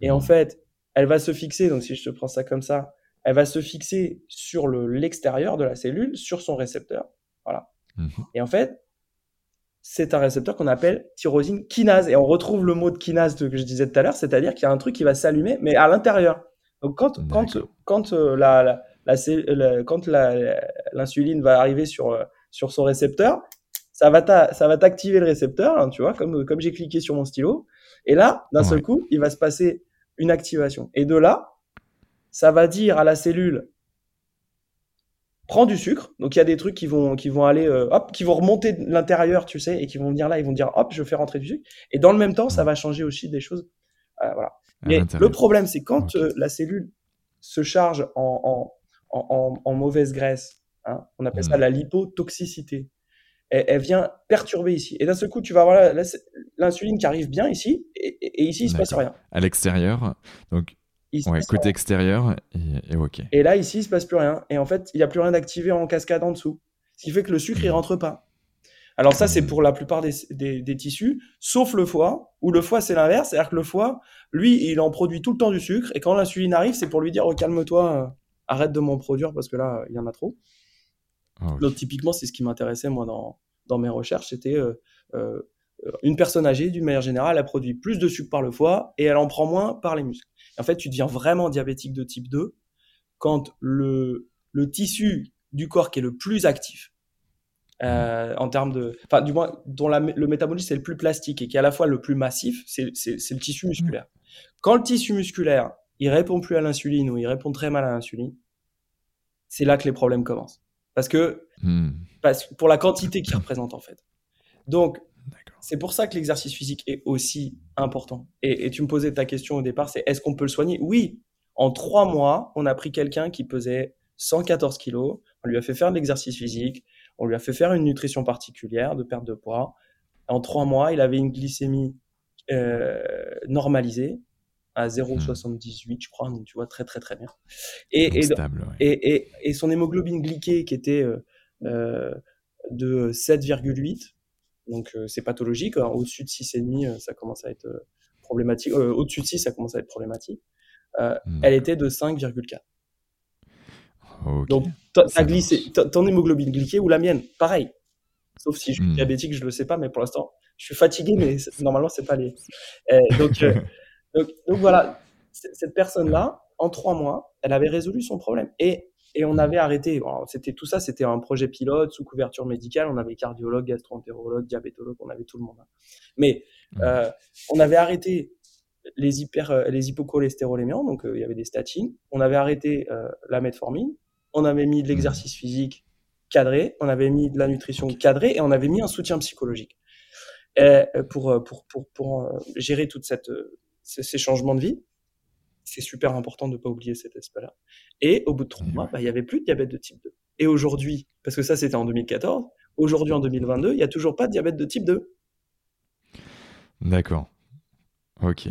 Et en mhm. fait, elle va se fixer, donc si je te prends ça comme ça, elle va se fixer sur l'extérieur de la cellule, sur son récepteur. Voilà. Mhm. Et en fait, c'est un récepteur qu'on appelle tyrosine kinase. Et on retrouve le mot de kinase que je disais tout à l'heure, c'est-à-dire qu'il y a un truc qui va s'allumer, mais à l'intérieur. Donc quand, quand, quand euh, la, la, quand l'insuline va arriver sur, euh, sur son récepteur, ça va t'activer le récepteur, hein, tu vois, comme, comme j'ai cliqué sur mon stylo. Et là, d'un seul coup, il va se passer une activation. Et de là, ça va dire à la cellule, prends du sucre. Donc il y a des trucs qui vont qui vont aller euh, hop, qui vont remonter de l'intérieur, tu sais, et qui vont venir là, ils vont dire hop, je fais rentrer du sucre. Et dans le même temps, ça va changer aussi des choses. Euh, voilà. Mais le problème, c'est quand euh, la cellule se charge en, en, en, en mauvaise graisse, hein, on appelle ça hmm. la lipotoxicité. Elle, elle, vient perturber ici. Et d'un seul coup, tu vas voir l'insuline qui arrive bien ici, et, et ici, il se passe rien. À l'extérieur, donc ouais, côté extérieur, et, ok. Et là, ici, il se passe plus rien. Et en fait, il n'y a plus rien d'activé en cascade en dessous. Ce qui fait que le sucre, il hmm. rentre pas. Alors ça, c'est hmm. pour la plupart des, des, tissus, sauf le foie, où le foie, c'est l'inverse. C'est-à-dire que le foie, lui, il en produit tout le temps du sucre. Et quand l'insuline arrive, c'est pour lui dire, oh, calme-toi, euh, arrête de m'en produire parce que là, il y en a trop. Ah Donc typiquement, c'est ce qui m'intéressait, moi, dans, dans mes recherches. C'était euh, euh, une personne âgée, d'une manière générale, elle produit plus de sucre par le foie et elle en prend moins par les muscles. En fait, tu deviens vraiment diabétique de type 2 quand le, le tissu du corps qui est le plus actif, euh, en termes de, enfin, du moins, dont le métabolisme est le plus plastique et qui est à la fois le plus massif, c'est le tissu musculaire. Quand le tissu musculaire, il répond plus à l'insuline ou il répond très mal à l'insuline, c'est là que les problèmes commencent. Parce que, hmm. parce, pour la quantité qu'il représente, en fait. Donc, c'est pour ça que l'exercice physique est aussi important. Et, tu me posais ta question au départ, c'est est-ce qu'on peut le soigner? Oui. En trois mois, on a pris quelqu'un qui pesait 114 kilos, on lui a fait faire de l'exercice physique, on lui a fait faire une nutrition particulière de perte de poids. En trois mois, il avait une glycémie euh, normalisée à 0,78, hmm. je crois, donc tu vois très très très bien. Et, et, et, son hémoglobine glyquée qui était euh, euh, de 7,8, donc euh, c'est pathologique. Au-dessus de 6,5, euh, ça commence à être euh, problématique. Au-dessus de 6, ça commence à être problématique. elle était de 5,4. Donc, ta glycé, ton hémoglobine glyquée ou la mienne, pareil. Sauf si je suis hmm. diabétique, je le sais pas, mais pour l'instant, je suis fatigué, mais (laughs) normalement, c'est pas les. donc, donc, donc, voilà, cette personne-là, en trois mois, elle avait résolu son problème. Et et on avait arrêté. C'était tout ça, c'était un projet pilote sous couverture médicale. On avait cardiologue, gastroentérologue, diabétologue, on avait tout le monde. Mais euh, on avait arrêté les hyper, euh, les hypocholestérolémiants, donc euh, il y avait des statines. On avait arrêté la metformine. on avait mis de l'exercice physique cadré, on avait mis de la nutrition cadrée et on avait mis un soutien psychologique pour, pour, pour, pour, gérer toute cette, ces changements de vie. C'est super important de ne pas oublier cet aspect-là. Et au bout de trois mois, bah, il n'y avait plus de diabète de type 2. Et aujourd'hui, parce que ça c'était en 2014, aujourd'hui en 2022, il n'y a toujours pas de diabète de type 2. D'accord. Ok.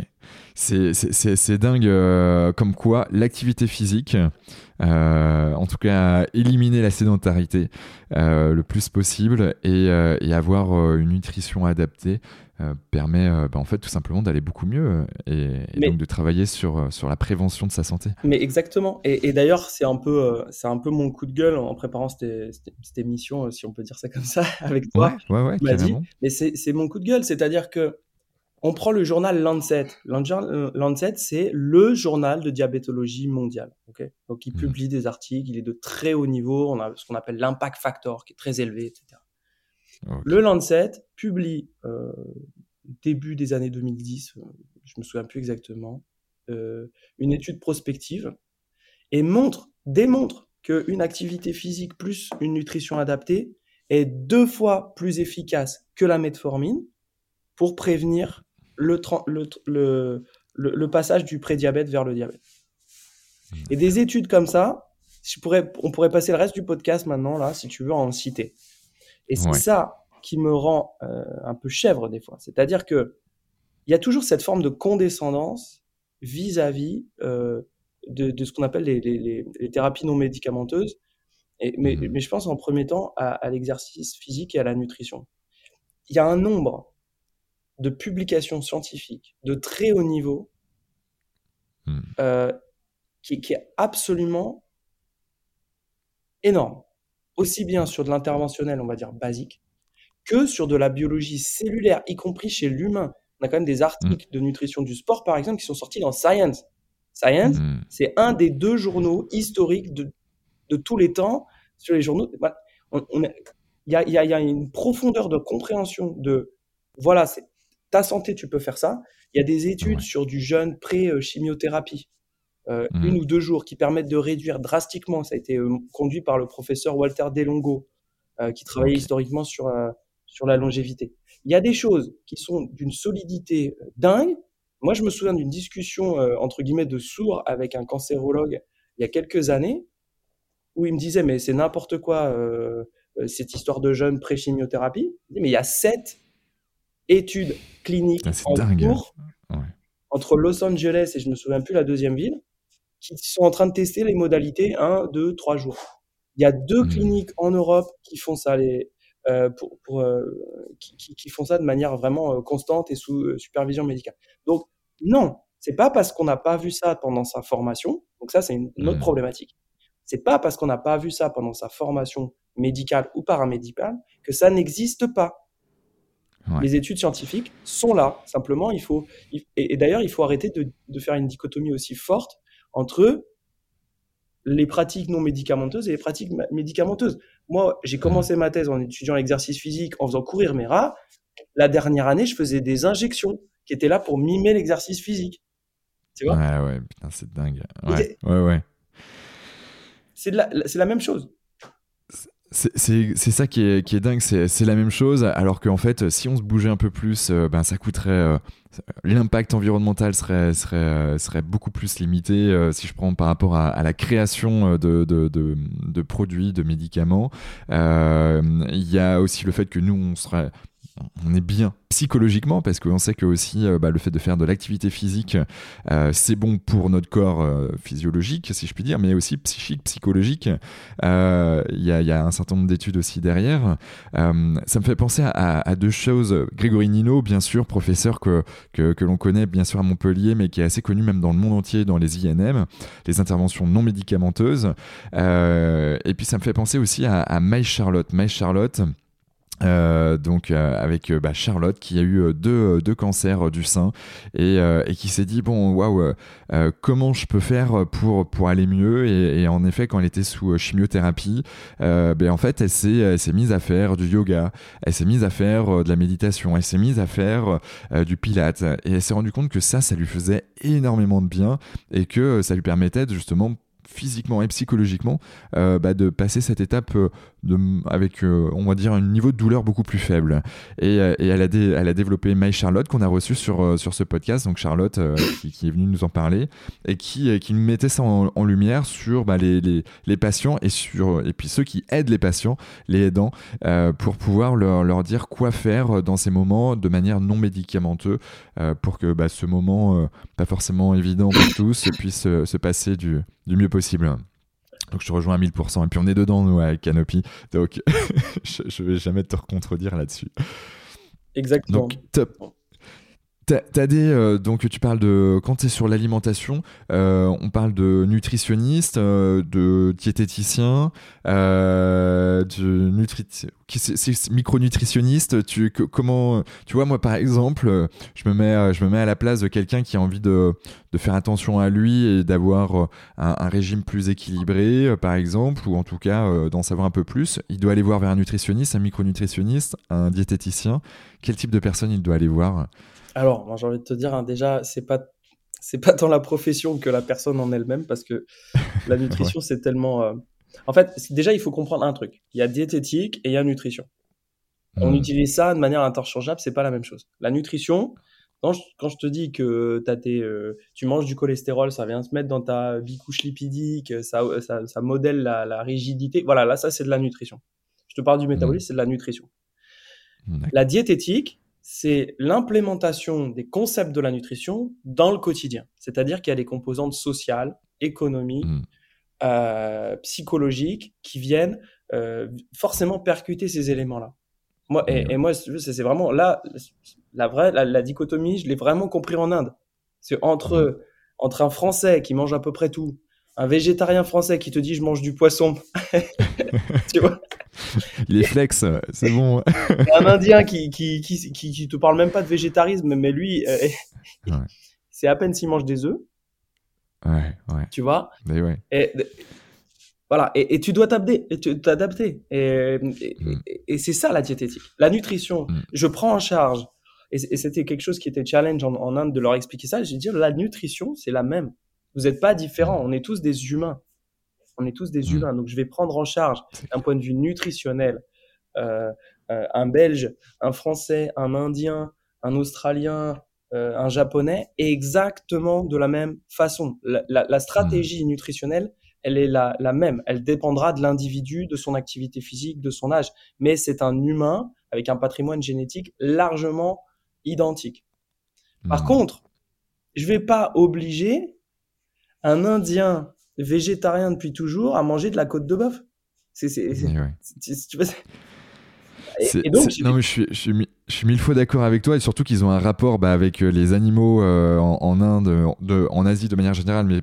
C'est dingue euh, comme quoi l'activité physique, euh, en tout cas éliminer la sédentarité euh, le plus possible et, avoir une nutrition adaptée permet bah, en fait tout simplement d'aller beaucoup mieux et, donc de travailler sur, sur la prévention de sa santé. Mais exactement. Et, d'ailleurs c'est un, peu, c'est un peu mon coup de gueule en préparant cette, cette, émission, si on peut dire ça comme ça, (laughs) avec toi. Ouais, ouais, ouais Mais c'est mon coup de gueule, c'est-à-dire que on prend le journal Lancet. Lancet, c'est le journal de diabétologie mondiale. Donc, il mmh. publie des articles, il est de très haut niveau. On a ce qu'on appelle l'impact factor, qui est très élevé, etc. Le Lancet publie euh, début des années 2010, euh, je me souviens plus exactement, euh, une étude prospective et montre, démontre qu'une activité physique plus une nutrition adaptée est deux fois plus efficace que la metformine pour prévenir le, le, le, passage du prédiabète vers le diabète. Et des études comme ça, je pourrais, on pourrait passer le reste du podcast maintenant, là, si tu veux, en citer. Et c'est ça qui me rend euh, un peu chèvre des fois. C'est-à-dire que il y a toujours cette forme de condescendance vis-à-vis euh, de, de, ce qu'on appelle les, les, les, thérapies non médicamenteuses. Et, mais, mmh. mais, je pense en premier temps à, à l'exercice physique et à la nutrition. Il y a un nombre de publications scientifiques de très haut niveau hmm. euh, qui, est absolument énorme. Aussi bien sur de l'interventionnel, on va dire basique, que sur de la biologie cellulaire, y compris chez l'humain. On a quand même des articles hmm. de nutrition du sport, par exemple, qui sont sortis dans Science. Science, hmm. c'est un des deux journaux historiques de, de tous les temps sur les journaux. Il y, a, y, a, une profondeur de compréhension de voilà, c'est ta santé, tu peux faire ça. Il y a des études sur du jeûne pré-chimiothérapie, euh, mmh. une ou deux jours, qui permettent de réduire drastiquement. Ça a été euh, conduit par le professeur Walter Delongo, euh, qui travaillait historiquement sur, sur la longévité. Il y a des choses qui sont d'une solidité dingue. Moi, je me souviens d'une discussion, entre guillemets, de sourd avec un cancérologue il y a quelques années, où il me disait, mais c'est n'importe quoi, cette histoire de jeûne pré-chimiothérapie. Mais il y a sept études cliniques ah, en cours entre Los Angeles et je me souviens plus la deuxième ville, qui sont en train de tester les modalités 1, 2, 3 jours. Il y a deux hmm. cliniques en Europe qui font ça, les, euh, pour, pour euh, qui, qui, font ça de manière vraiment euh, constante et sous supervision médicale. Donc non, c'est pas parce qu'on n'a pas vu ça pendant sa formation. Donc ça, c'est une, autre hmm. problématique. C'est pas parce qu'on n'a pas vu ça pendant sa formation médicale ou paramédicale que ça n'existe pas. Les études scientifiques sont là. Simplement, il faut. Et, d'ailleurs, il faut arrêter de, faire une dichotomie aussi forte entre les pratiques non médicamenteuses et les pratiques médicamenteuses. Moi, j'ai commencé ma thèse en étudiant l'exercice physique, en faisant courir mes rats. La dernière année, je faisais des injections qui étaient là pour mimer l'exercice physique. Tu vois? Ouais, ouais, putain, c'est dingue. Ouais, ouais, ouais. C'est la, la même chose. C'est ça qui est, qui est dingue, c'est la même chose, alors qu'en fait, si on se bougeait un peu plus, euh, ben, ça coûterait. Euh, l'impact environnemental serait, serait, euh, serait beaucoup plus limité si je prends par rapport à, la création de, de, de, de, produits, de médicaments. Il y a aussi le fait que nous, on serait on est bien psychologiquement parce qu'on sait que aussi euh, bah, le fait de faire de l'activité physique euh, c'est bon pour notre corps euh, physiologique si je puis dire mais aussi psychique psychologique. Il y, a, un certain nombre d'études aussi derrière. Ça me fait penser à, deux choses. Grégory Nino bien sûr professeur que, que, l'on connaît bien sûr à Montpellier mais qui est assez connu même dans le monde entier dans les INM les interventions non médicamenteuses. Et puis ça me fait penser aussi à, à May Charlotte. May Charlotte euh, donc euh, avec euh, bah, Charlotte qui a eu deux, deux cancers du sein et, et qui s'est dit bon waouh comment je peux faire pour pour aller mieux et, en effet quand elle était sous chimiothérapie ben en fait elle s'est mise à faire du yoga elle s'est mise à faire de la méditation elle s'est mise à faire du pilate et elle s'est rendue compte que ça ça lui faisait énormément de bien et que ça lui permettait justement physiquement et psychologiquement bah, de passer cette étape avec, on va dire, un niveau de douleur beaucoup plus faible. Et, et elle, a développé My Charlotte qu'on a reçu sur, sur ce podcast. Donc Charlotte (coughs) qui, est venue nous en parler et qui, qui mettait ça en, lumière sur bah, les, les, les, patients et, sur, et puis ceux qui aident les patients, les aidants, pour pouvoir leur, leur, dire quoi faire dans ces moments de manière non médicamenteuse pour que bah, ce moment, pas forcément évident pour tous, puisse se passer du, du mieux possible. Donc je te rejoins à 1000%. Et puis on est dedans, nous, avec Canopy. Donc (laughs) je ne vais jamais te recontredire là-dessus. Exactement. Donc top. T'as des euh, donc tu parles de quand tu es sur l'alimentation, euh, on parle de nutritionniste, euh, de diététicien, de nutri micronutritionniste. Tu comment tu vois moi par exemple, je me mets je me mets à la place de quelqu'un qui a envie de, de faire attention à lui et d'avoir un, un, régime plus équilibré par exemple ou en tout cas d'en savoir un peu plus. Il doit aller voir vers un nutritionniste, un micronutritionniste, un diététicien. Quel type de personne il doit aller voir? Alors, moi, j'ai envie de te dire, hein, déjà, c'est pas c'est pas tant la profession que la personne en elle-même, parce que la (laughs) nutrition, c'est tellement. Euh, en fait, déjà, il faut comprendre un truc. Il y a diététique et il y a nutrition. On hmm. utilise ça de manière interchangeable, c'est pas la même chose. La nutrition, quand je, te dis que as tes, euh, tu manges du cholestérol, ça vient se mettre dans ta bicouche lipidique, ça, ça, modèle la, rigidité. Voilà, là, ça, c'est de la nutrition. Je te parle du métabolisme, hmm. c'est de la nutrition. La diététique, c'est l'implémentation des concepts de la nutrition dans le quotidien. C'est-à-dire qu'il y a des composantes sociales, économiques, hmm. euh, psychologiques qui viennent euh, forcément percuter ces éléments-là. Moi, et, moi, c'est vraiment là, la vraie, la, dichotomie, je l'ai vraiment compris en Inde. C'est entre, hmm. entre un Français qui mange à peu près tout, un végétarien français qui te dit je mange du poisson, (laughs) tu vois? (laughs) il est flex, c'est bon. (laughs) un Indien qui qui, qui, qui, te parle même pas de végétarisme, mais lui, euh, c'est à peine s'il mange des œufs. Ouais, ouais. Tu vois? Mais ouais. Et, voilà, et, tu dois t'adapter. Et, mm. et, c'est ça la diététique. La nutrition, mm. je prends en charge. Et, c'était quelque chose qui était challenge en, Inde de leur expliquer ça. J'ai dit, la nutrition, c'est la même. Vous n'êtes pas différents. On est tous des humains. On est tous des mmh. humains. Donc, je vais prendre en charge d'un point de vue nutritionnel euh, euh, un Belge, un Français, un Indien, un Australien, euh, un Japonais exactement de la même façon. La, stratégie mmh. nutritionnelle, elle est la, même. Elle dépendra de l'individu, de son activité physique, de son âge. Mais c'est un humain avec un patrimoine génétique largement identique. Par mmh. contre, je vais pas obliger un Indien végétarien depuis toujours à manger de la côte de bœuf. C'est, c'est, non, mais je suis, je, suis, je suis mille fois d'accord avec toi et surtout qu'ils ont un rapport bah, avec euh, les animaux euh, en, Inde, de, en Asie de manière générale, mais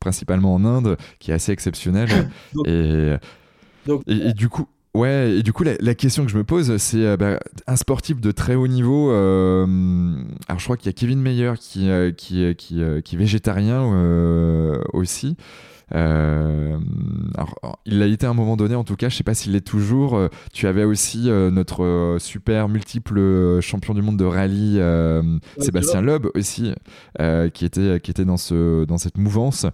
principalement en Inde, qui est assez exceptionnel. (coughs) et, et, du coup, Ouais, et du coup, la, question que je me pose, c'est euh, bah, un sportif de très haut niveau. Euh, alors, je crois qu'il y a Kevin Meyer qui, euh, qui, qui, qui, est végétarien aussi. Euh, alors, il l'a été à un moment donné, en tout cas, je sais pas s'il l'est toujours. Euh, tu avais aussi euh, notre super multiple champion du monde de rallye, Sébastien Loeb aussi, qui était qui était dans ce dans cette mouvance.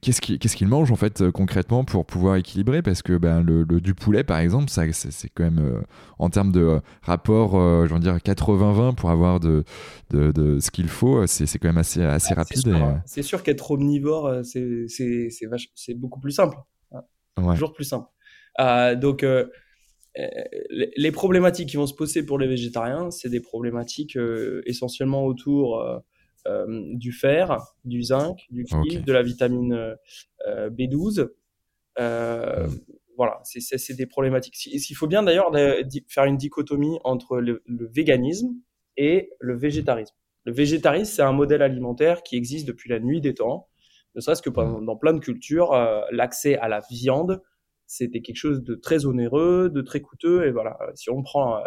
qu'est-ce qu'il qu'est-ce qu'il mange en fait concrètement pour pouvoir équilibrer? Parce que ben le, du poulet, par exemple, ça c'est quand même en termes de rapport, je veux dire 80-20 pour avoir de, de, de ce qu'il faut, c'est quand même assez assez ah, rapide. C'est sûr, qu'être omnivore, euh, c'est beaucoup plus simple. Hein. Toujours plus simple. Euh, donc, euh, les problématiques qui vont se poser pour les végétariens, c'est des problématiques essentiellement autour du fer, du zinc, du cuivre, de la vitamine B12. Mm. Voilà, c'est des problématiques. Il faut bien d'ailleurs faire une dichotomie entre le, le, véganisme et le végétarisme. Le végétarisme, c'est un modèle alimentaire qui existe depuis la nuit des temps, ne serait-ce que mmh. dans plein de cultures, euh, l'accès à la viande, c'était quelque chose de très onéreux, de très coûteux. Et voilà, si on prend euh,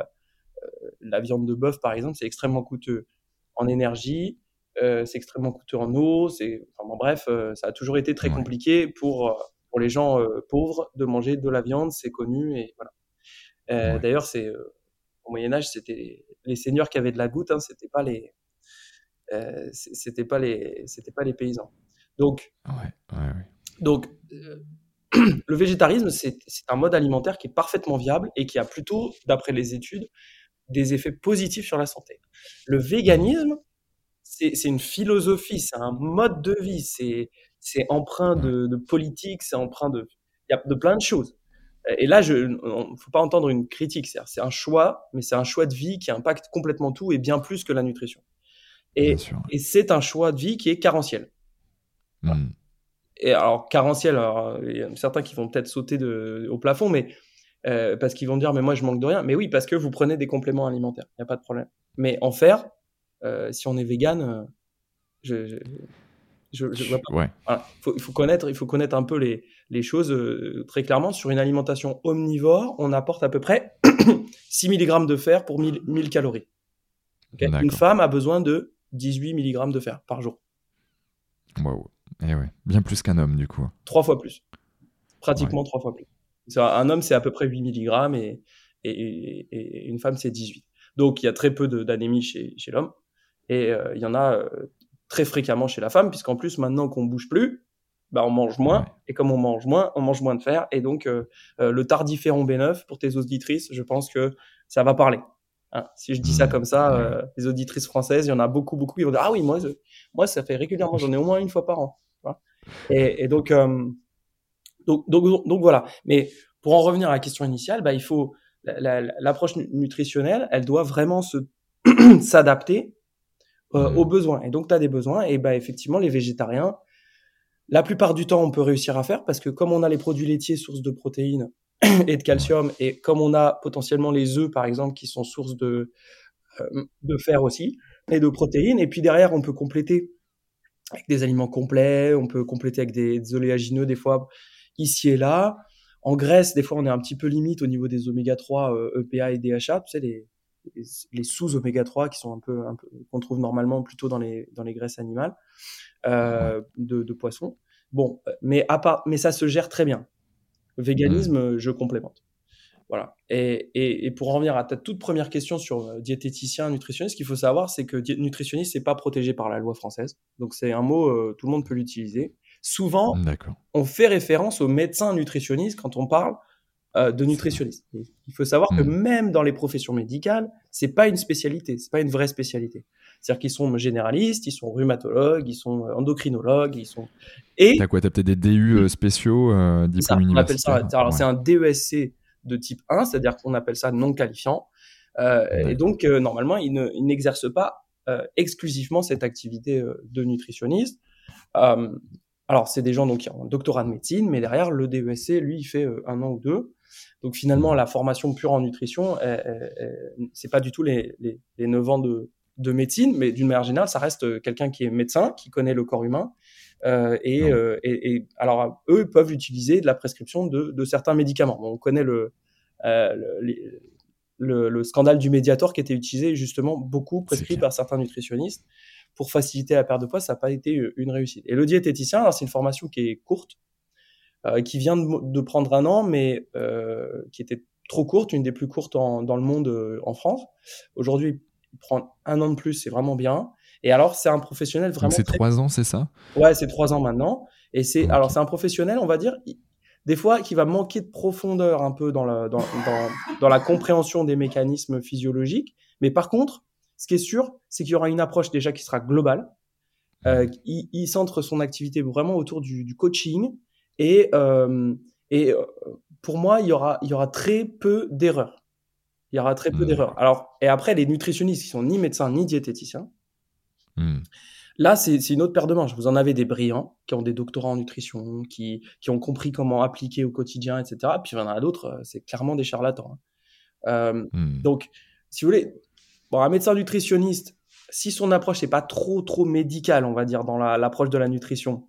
euh, la viande de bœuf, par exemple, c'est extrêmement coûteux en énergie, c'est extrêmement coûteux en eau. C'est, enfin, bref, ça a toujours été très compliqué pour pour les gens pauvres de manger de la viande, c'est connu et voilà. D'ailleurs, c'est au Moyen Âge, c'était les seigneurs qui avaient de la goutte, hein, c'était pas les c'était pas les c'était pas les paysans. Donc, donc (clears throat) le végétarisme, c'est un mode alimentaire qui est parfaitement viable et qui a plutôt, d'après les études, des effets positifs sur la santé. Le véganisme, c'est une philosophie, c'est un mode de vie, c'est empreint de, de politique, c'est empreint de, y a de plein de choses. Et là, il ne faut pas entendre une critique, c'est un choix, mais c'est un choix de vie qui impacte complètement tout et bien plus que la nutrition. Et, et c'est un choix de vie qui est carentiel. Hmm. Et alors, carentiel, il y a certains qui vont peut-être sauter de, au plafond, mais euh, parce qu'ils vont dire, mais moi, je manque de rien. Mais oui, parce que vous prenez des compléments alimentaires, il n'y a pas de problème. Mais en faire, euh, si on est vegan, euh, je, je, vois pas. il faut connaître, il faut connaître un peu les, les choses très clairement. Sur une alimentation omnivore, on apporte à peu près (coughs) 6 mg de fer pour 1000, 1000 calories. une femme a besoin de 18 mg de fer par jour. Wow. Eh ouais. Bien plus qu'un homme, du coup. Trois fois plus. Pratiquement trois fois plus. Un homme, c'est à peu près 8 mg et, et, une femme, c'est 18. Donc, il y a très peu d'anémie chez, chez l'homme. Et euh, il y en a euh, très fréquemment chez la femme, puisqu'en plus, maintenant qu'on bouge plus, bah, on mange moins. Et comme on mange moins, on mange moins de fer. Et donc, euh, le tardiféron B9, pour tes auditrices, je pense que ça va parler. Hein. si je dis ça mmh. comme ça, les auditrices françaises, il y en a beaucoup, beaucoup qui vont dire Ah oui, moi, moi ça fait régulièrement, j'en ai au moins une fois par an. Et, donc, donc, donc, donc, voilà. Mais pour en revenir à la question initiale, bah, il faut l'approche nutritionnelle, elle doit vraiment se (clears throat) s'adapter euh, mmh. aux besoins. Et donc, tu as des besoins. Et bah, effectivement, les végétariens, la plupart du temps, on peut réussir à faire parce que comme on a les produits laitiers, source de protéines (clears throat) et de calcium, et comme on a potentiellement les œufs, par exemple, qui sont source de, euh, de fer aussi, et de protéines, et puis derrière, on peut compléter avec des aliments complets, on peut compléter avec des, des oléagineux des fois ici et là. En Grèce, des fois, on est un petit peu limite au niveau des oméga 3, EPA et DHA, tu sais, les, les, sous oméga 3 qui sont un peu, un peu qu'on trouve normalement plutôt dans les dans les graisses animales euh, de, de poissons. Bon, mais à part, mais ça se gère très bien. Véganisme, je complémente. Voilà. Et, et, et, pour en revenir à ta toute première question sur euh, diététicien, nutritionniste, ce qu'il faut savoir, c'est que nutritionniste, c'est pas protégé par la loi française. Donc c'est un mot, euh, tout le monde peut l'utiliser. Souvent, on fait référence aux médecins nutritionnistes quand on parle euh, de nutritionniste. Il faut savoir que hmm. même dans les professions médicales, c'est pas une spécialité, c'est pas une vraie spécialité. C'est-à-dire qu'ils sont généralistes, ils sont rhumatologues, ils sont endocrinologues, ils sont. Et t'as quoi T'as peut-être des DU spéciaux, euh, diplômes on appelle ça. Alors c'est un DESC de type 1, c'est-à-dire qu'on appelle ça non qualifiant. et donc normalement, ils n'exercent pas exclusivement cette activité de nutritionniste. Alors, c'est des gens donc, qui ont un doctorat de médecine, mais derrière, le DESC, lui, il fait euh, un an ou deux. Donc, finalement, la formation pure en nutrition, c'est pas du tout les, les, les 9 ans de, de médecine, mais d'une manière générale, ça reste euh, quelqu'un qui est médecin, qui connaît le corps humain. Euh, et, euh, et, et, alors, eux peuvent utiliser de la prescription de, de certains médicaments. on connaît le, euh, le, le, scandale du Mediator qui était utilisé justement beaucoup prescrit par certains nutritionnistes pour faciliter la perte de poids, ça n'a pas été une réussite. Et le diététicien, c'est une formation qui est courte, euh, qui vient de, prendre un an, mais euh, qui était trop courte, une des plus courtes dans le monde euh, en France. Aujourd'hui, prendre un an de plus, c'est vraiment bien. Et alors, c'est un professionnel vraiment. C'est trois ans, c'est ça? Ouais, c'est trois ans maintenant. Et c'est alors c'est un professionnel, on va dire, des fois qui va manquer de profondeur un peu dans la dans, dans, dans la compréhension des mécanismes physiologiques. Mais par contre, ce qui est sûr, c'est qu'il y aura une approche déjà qui sera globale. Euh, il, centre son activité vraiment autour du, coaching et, euh, et euh, pour moi, il y aura, il y aura très peu d'erreurs. Il y aura très peu mmh. d'erreurs. Alors, et après, les nutritionnistes, qui sont ni médecins ni diététiciens. Mmh. Là, c'est une autre paire de manches. Vous en avez des brillants qui ont des doctorats en nutrition, qui, qui ont compris comment appliquer au quotidien, etc. Puis il y en a d'autres, c'est clairement des charlatans. Hein. Mmh. Donc, si vous voulez, Bon, un médecin nutritionniste, si son approche n'est pas trop trop médicale, on va dire, dans l'approche de la nutrition,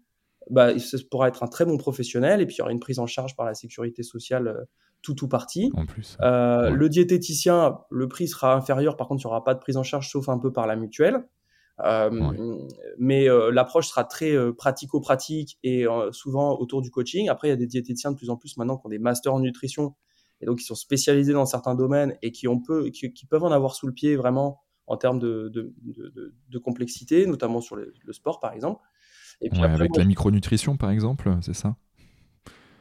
bah, ce pourra être un très bon professionnel et puis il y aura une prise en charge par la sécurité sociale euh, tout ou partie. En plus. Euh, le diététicien, le prix sera inférieur, par contre, il n'y aura pas de prise en charge sauf un peu par la mutuelle. Euh, mais l'approche sera très pratico-pratique et souvent autour du coaching. Après, il y a des diététiciens de plus en plus maintenant qui ont des masters en nutrition et donc ils sont spécialisés dans certains domaines et qui, on peut, qui, peuvent en avoir sous le pied vraiment en termes de, de, de, de complexité, notamment sur le, sport par exemple. Et puis avec la micronutrition, par exemple, c'est ça?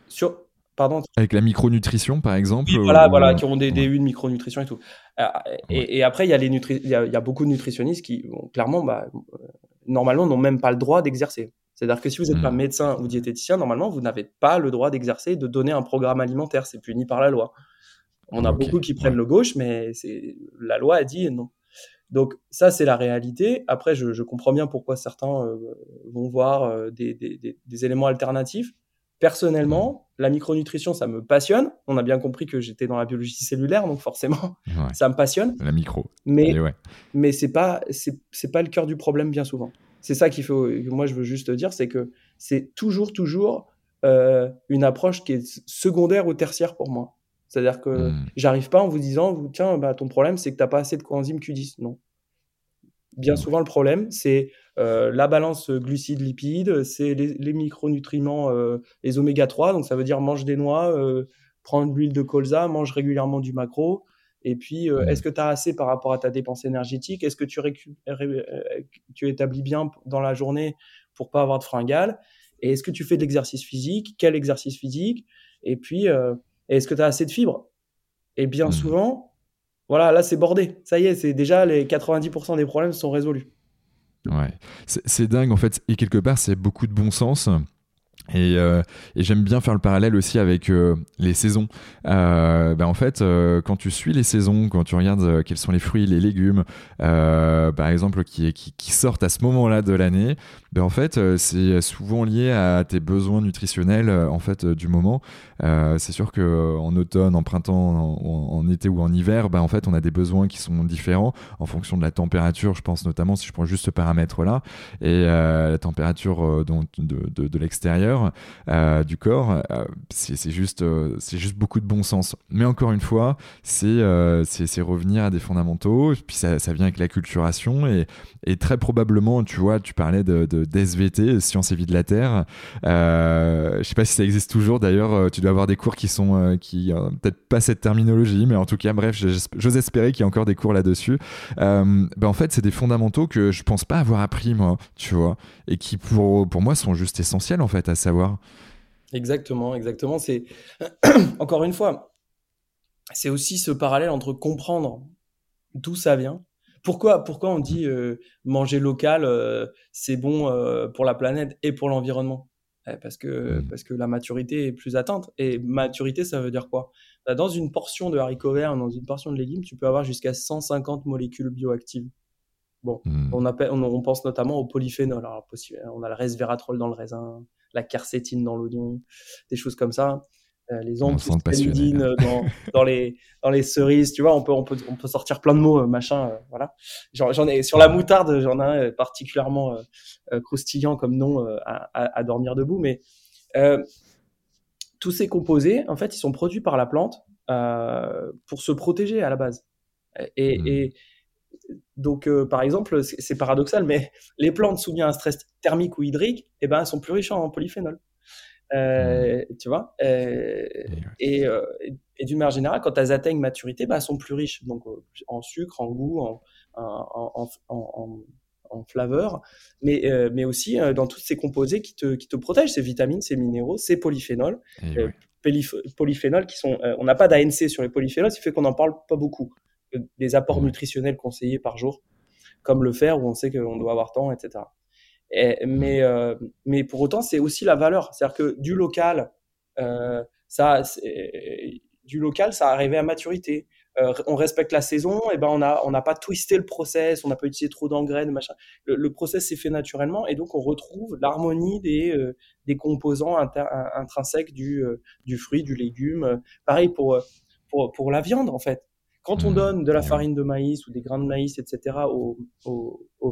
Sur... Pardon Avec la micronutrition, par exemple voilà, voilà, qui ont des DU de micronutrition et tout. Et, après, il y, a les il y, a, beaucoup de nutritionnistes qui, clairement, bah, normalement, n'ont même pas le droit d'exercer. C'est-à-dire que si vous n'êtes pas hmm. médecin ou diététicien, normalement, vous n'avez pas le droit d'exercer, de donner un programme alimentaire. C'est puni par la loi. On a beaucoup qui prennent le gauche, mais la loi a dit non. Donc ça, c'est la réalité. Après, je, comprends bien pourquoi certains euh, vont voir euh, des, éléments alternatifs. Personnellement, la micronutrition, ça me passionne. On a bien compris que j'étais dans la biologie cellulaire, donc forcément, (laughs) ça me passionne. La micro. Mais, mais c'est pas, c'est pas le cœur du problème bien souvent. C'est ça qu'il faut, moi je veux juste dire, c'est que c'est toujours, toujours euh, une approche qui est secondaire ou tertiaire pour moi. C'est-à-dire que hmm. j'arrive pas en vous disant, tiens, bah, ton problème c'est que tu n'as pas assez de coenzyme Q10. Non. Bien souvent, le problème, c'est euh, la balance glucides-lipides, c'est les, micronutriments, euh, les oméga 3, donc ça veut dire mange des noix, prendre de l'huile de colza, mange régulièrement du macro, et puis, euh, est-ce mmh. que tu as assez par rapport à ta dépense énergétique? Est-ce que tu, euh, tu établis bien dans la journée pour pas avoir de fringales? Et est-ce que tu fais de l'exercice physique? Quel exercice physique? Et puis, euh, est-ce que tu as assez de fibres? Et bien mmh. souvent, voilà, là, c'est bordé. Ça y est, c'est déjà les 90% des problèmes sont résolus. Ouais, c'est dingue en fait. Et quelque part, c'est beaucoup de bon sens. Et, euh, et j'aime bien faire le parallèle aussi avec euh, les saisons. Euh, ben en fait, quand tu suis les saisons, quand tu regardes quels sont les fruits, les légumes, par exemple, qui, sortent à ce moment-là de l'année, ben en fait, c'est souvent lié à tes besoins nutritionnels en fait du moment. c'est sûr que en automne, en printemps, en, été ou en hiver, ben en fait, on a des besoins qui sont différents en fonction de la température. Je pense notamment si je prends juste ce paramètre-là et la température de, de l'extérieur euh, du corps. Euh, c'est juste, euh, c'est juste beaucoup de bon sens. Mais encore une fois, c'est revenir à des fondamentaux. Puis ça, vient avec l'acculturation et, et très probablement, tu vois, tu parlais de, de d'SVT, Sciences et Vie de la Terre. je sais pas si ça existe toujours. D'ailleurs, tu dois avoir des cours qui sont peut-être pas cette terminologie, mais en tout cas, bref, j'ose espérer qu'il y a encore des cours là-dessus. ben en fait, c'est des fondamentaux que je pense pas avoir appris moi, tu vois, et qui pour moi sont juste essentiels en fait savoir. Exactement, exactement. C'est (clears throat) encore une fois, c'est aussi ce parallèle entre comprendre d'où ça vient. Pourquoi, pourquoi on dit euh, manger local, euh, c'est bon euh, pour la planète et pour l'environnement? Eh, parce, que, mmh. parce que la maturité est plus atteinte. Et maturité, ça veut dire quoi? Bah, Dans une portion de haricots verts, dans une portion de légumes, tu peux avoir jusqu'à 150 molécules bioactives. Bon, mmh. on, appelle, on, pense notamment au polyphénol. Alors, on a le resveratrol dans le raisin, la quercétine dans l'oignon, des choses comme ça. Euh, les anthocyanidines euh, dans, (laughs) dans, les, dans les cerises, tu vois, on peut, on peut, on peut sortir plein de mots, euh, machin, voilà. J'en ai, sur la moutarde, j'en ai un particulièrement croustillant comme nom à, à, dormir debout, mais tous ces composés, en fait, ils sont produits par la plante pour se protéger à la base. Et, mmh. et donc, euh, par exemple, c'est paradoxal, mais (laughs) les plantes soumises à un stress thermique ou hydrique, eh ben, elles sont plus riches en polyphénol. Euh, mmh. Tu vois euh, Et, et, d'une manière générale, quand elles atteignent maturité, ben, elles sont plus riches donc, en sucre, en goût, en, en, en, en flaveur, mais, mais aussi dans tous ces composés qui te, qui te protègent, ces vitamines, ces minéraux, ces polyphénols. polyphénols qui sont, on n'a pas d'ANC sur les polyphénols, ce qui fait qu'on n'en parle pas beaucoup des apports nutritionnels conseillés par jour, comme le fer où on sait qu'on doit avoir temps, etc. mais, euh, mais pour autant, c'est aussi la valeur. C'est-à-dire que du local, euh, ça, du local, ça arrivé à maturité. Euh, on respecte la saison, et ben on a on n'a pas twisté le process, on n'a pas utilisé trop d'engrais, machin. Le, process s'est fait naturellement et donc on retrouve l'harmonie des des composants intrinsèques du du fruit, du légume. Pareil pour pour pour la viande en fait. Quand on mmh. donne de la farine de maïs ou des grains de maïs, etc., aux,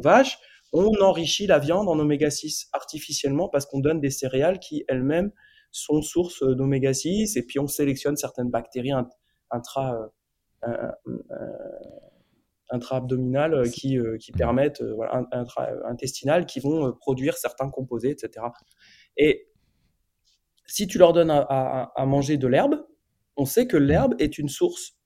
vaches, on enrichit la viande en oméga 6 artificiellement parce qu'on donne des céréales qui elles-mêmes sont source d'oméga 6 et puis on sélectionne certaines bactéries intra, euh, intra-abdominales euh, qui, euh, qui mmh. permettent, voilà, intra-intestinales qui vont produire certains composés, etc. Et si tu leur donnes à manger de l'herbe, on sait que mmh. l'herbe est une source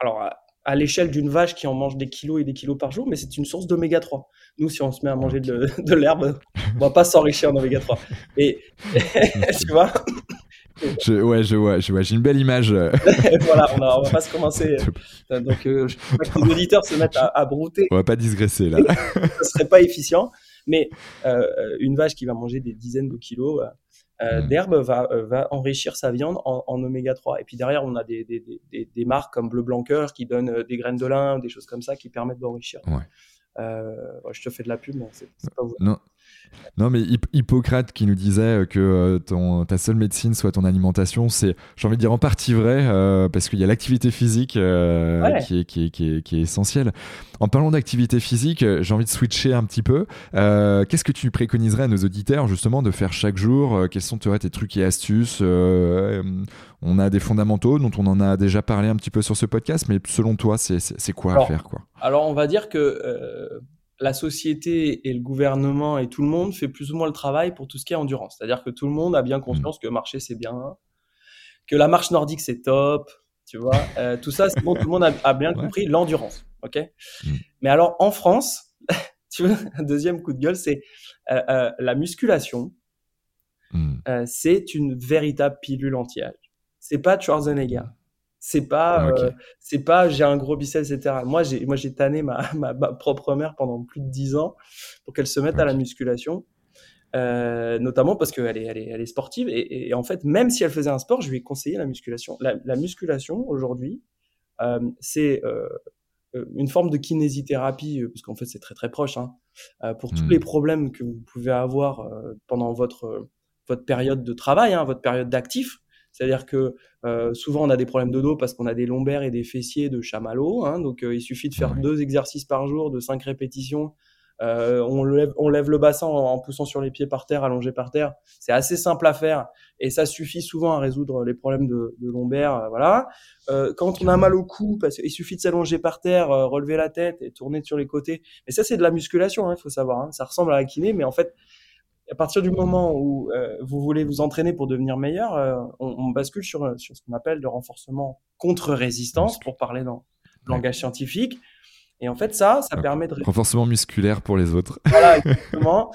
alors à l'échelle d'une vache qui en mange des kilos et des kilos par jour, mais c'est une source d'oméga 3. Nous, si on se met à manger de, de l'herbe, on va pas s'enrichir en oméga 3. Et (laughs) tu vois? Je, ouais, je vois, je vois, j'ai une belle image. (laughs) voilà, on, a, on, va pas se commencer. (laughs) Donc, euh, je veux que les auditeurs se mettent à, à, brouter. On va pas digresser là. Ce serait pas efficient. Mais euh, une vache qui va manger des dizaines de kilos euh, hmm. d'herbe va, va enrichir sa viande en, en, oméga 3. Et puis derrière, on a des, des, des, des marques comme Bleu Blanqueur qui donnent des graines de lin, des choses comme ça qui permettent d'enrichir. Ouais. Euh, je te fais de la pub, mais c'est pas vous. Non, non, mais Hippocrate qui nous disait que euh, ton, ta seule médecine soit ton alimentation, c'est, j'ai envie de dire en partie vrai, euh, parce qu'il y a l'activité physique euh, qui, est, qui, est, qui, est, qui, est, essentielle. En parlant d'activité physique, j'ai envie de switcher un petit peu. Qu'est-ce que tu préconiserais à nos auditeurs justement de faire chaque jour Quels sont tes trucs et astuces On a des fondamentaux dont on en a déjà parlé un petit peu sur ce podcast, mais selon toi, c'est quoi à faire quoi? Alors, on va dire que la société et le gouvernement et tout le monde fait plus ou moins le travail pour tout ce qui est endurance. C'est-à-dire que tout le monde a bien conscience mm. que marcher c'est bien, que la marche nordique c'est top, tu vois. Euh, tout ça, c'est bon, tout le monde a, bien (laughs) compris l'endurance, ok? Mm. Mais alors en France, (laughs) tu vois, un deuxième coup de gueule, c'est euh, euh, la musculation. Mm. c'est une véritable pilule anti-âge. C'est pas Schwarzenegger. C'est pas, euh, c'est pas, j'ai un gros biceps, etc. Moi, j'ai, moi, j'ai tanné (laughs) ma, ma, propre mère pendant plus de dix ans pour qu'elle se mette à la musculation, euh, notamment parce qu'elle est, elle est, elle est sportive. Et, en fait, même si elle faisait un sport, je lui ai conseillé la musculation. La, musculation aujourd'hui, euh, c'est une forme de kinésithérapie, parce qu'en fait, c'est très très proche hein, pour tous mmh. les problèmes que vous pouvez avoir pendant votre votre période de travail, hein, votre période d'actif. C'est-à-dire que euh, souvent on a des problèmes de dos parce qu'on a des lombaires et des fessiers de chamallow. Hein, donc euh, il suffit de faire deux exercices par jour de cinq répétitions. Euh, on, lève, on lève le bassin en, poussant sur les pieds par terre, allongé par terre. C'est assez simple à faire et ça suffit souvent à résoudre les problèmes de, de lombaire. voilà. quand on a mal au cou, parce qu'il suffit de s'allonger par terre, relever la tête et tourner sur les côtés. Mais ça c'est de la musculation, il hein, faut savoir. Hein. Ça ressemble à la kiné, mais en fait à partir du moment où euh, vous voulez vous entraîner pour devenir meilleur, euh, on, bascule sur, sur ce qu'on appelle le renforcement contre-résistance, pour parler dans le langage scientifique. Et en fait, ça, ça permet de... Renforcement musculaire pour les autres. Voilà, (laughs) exactement.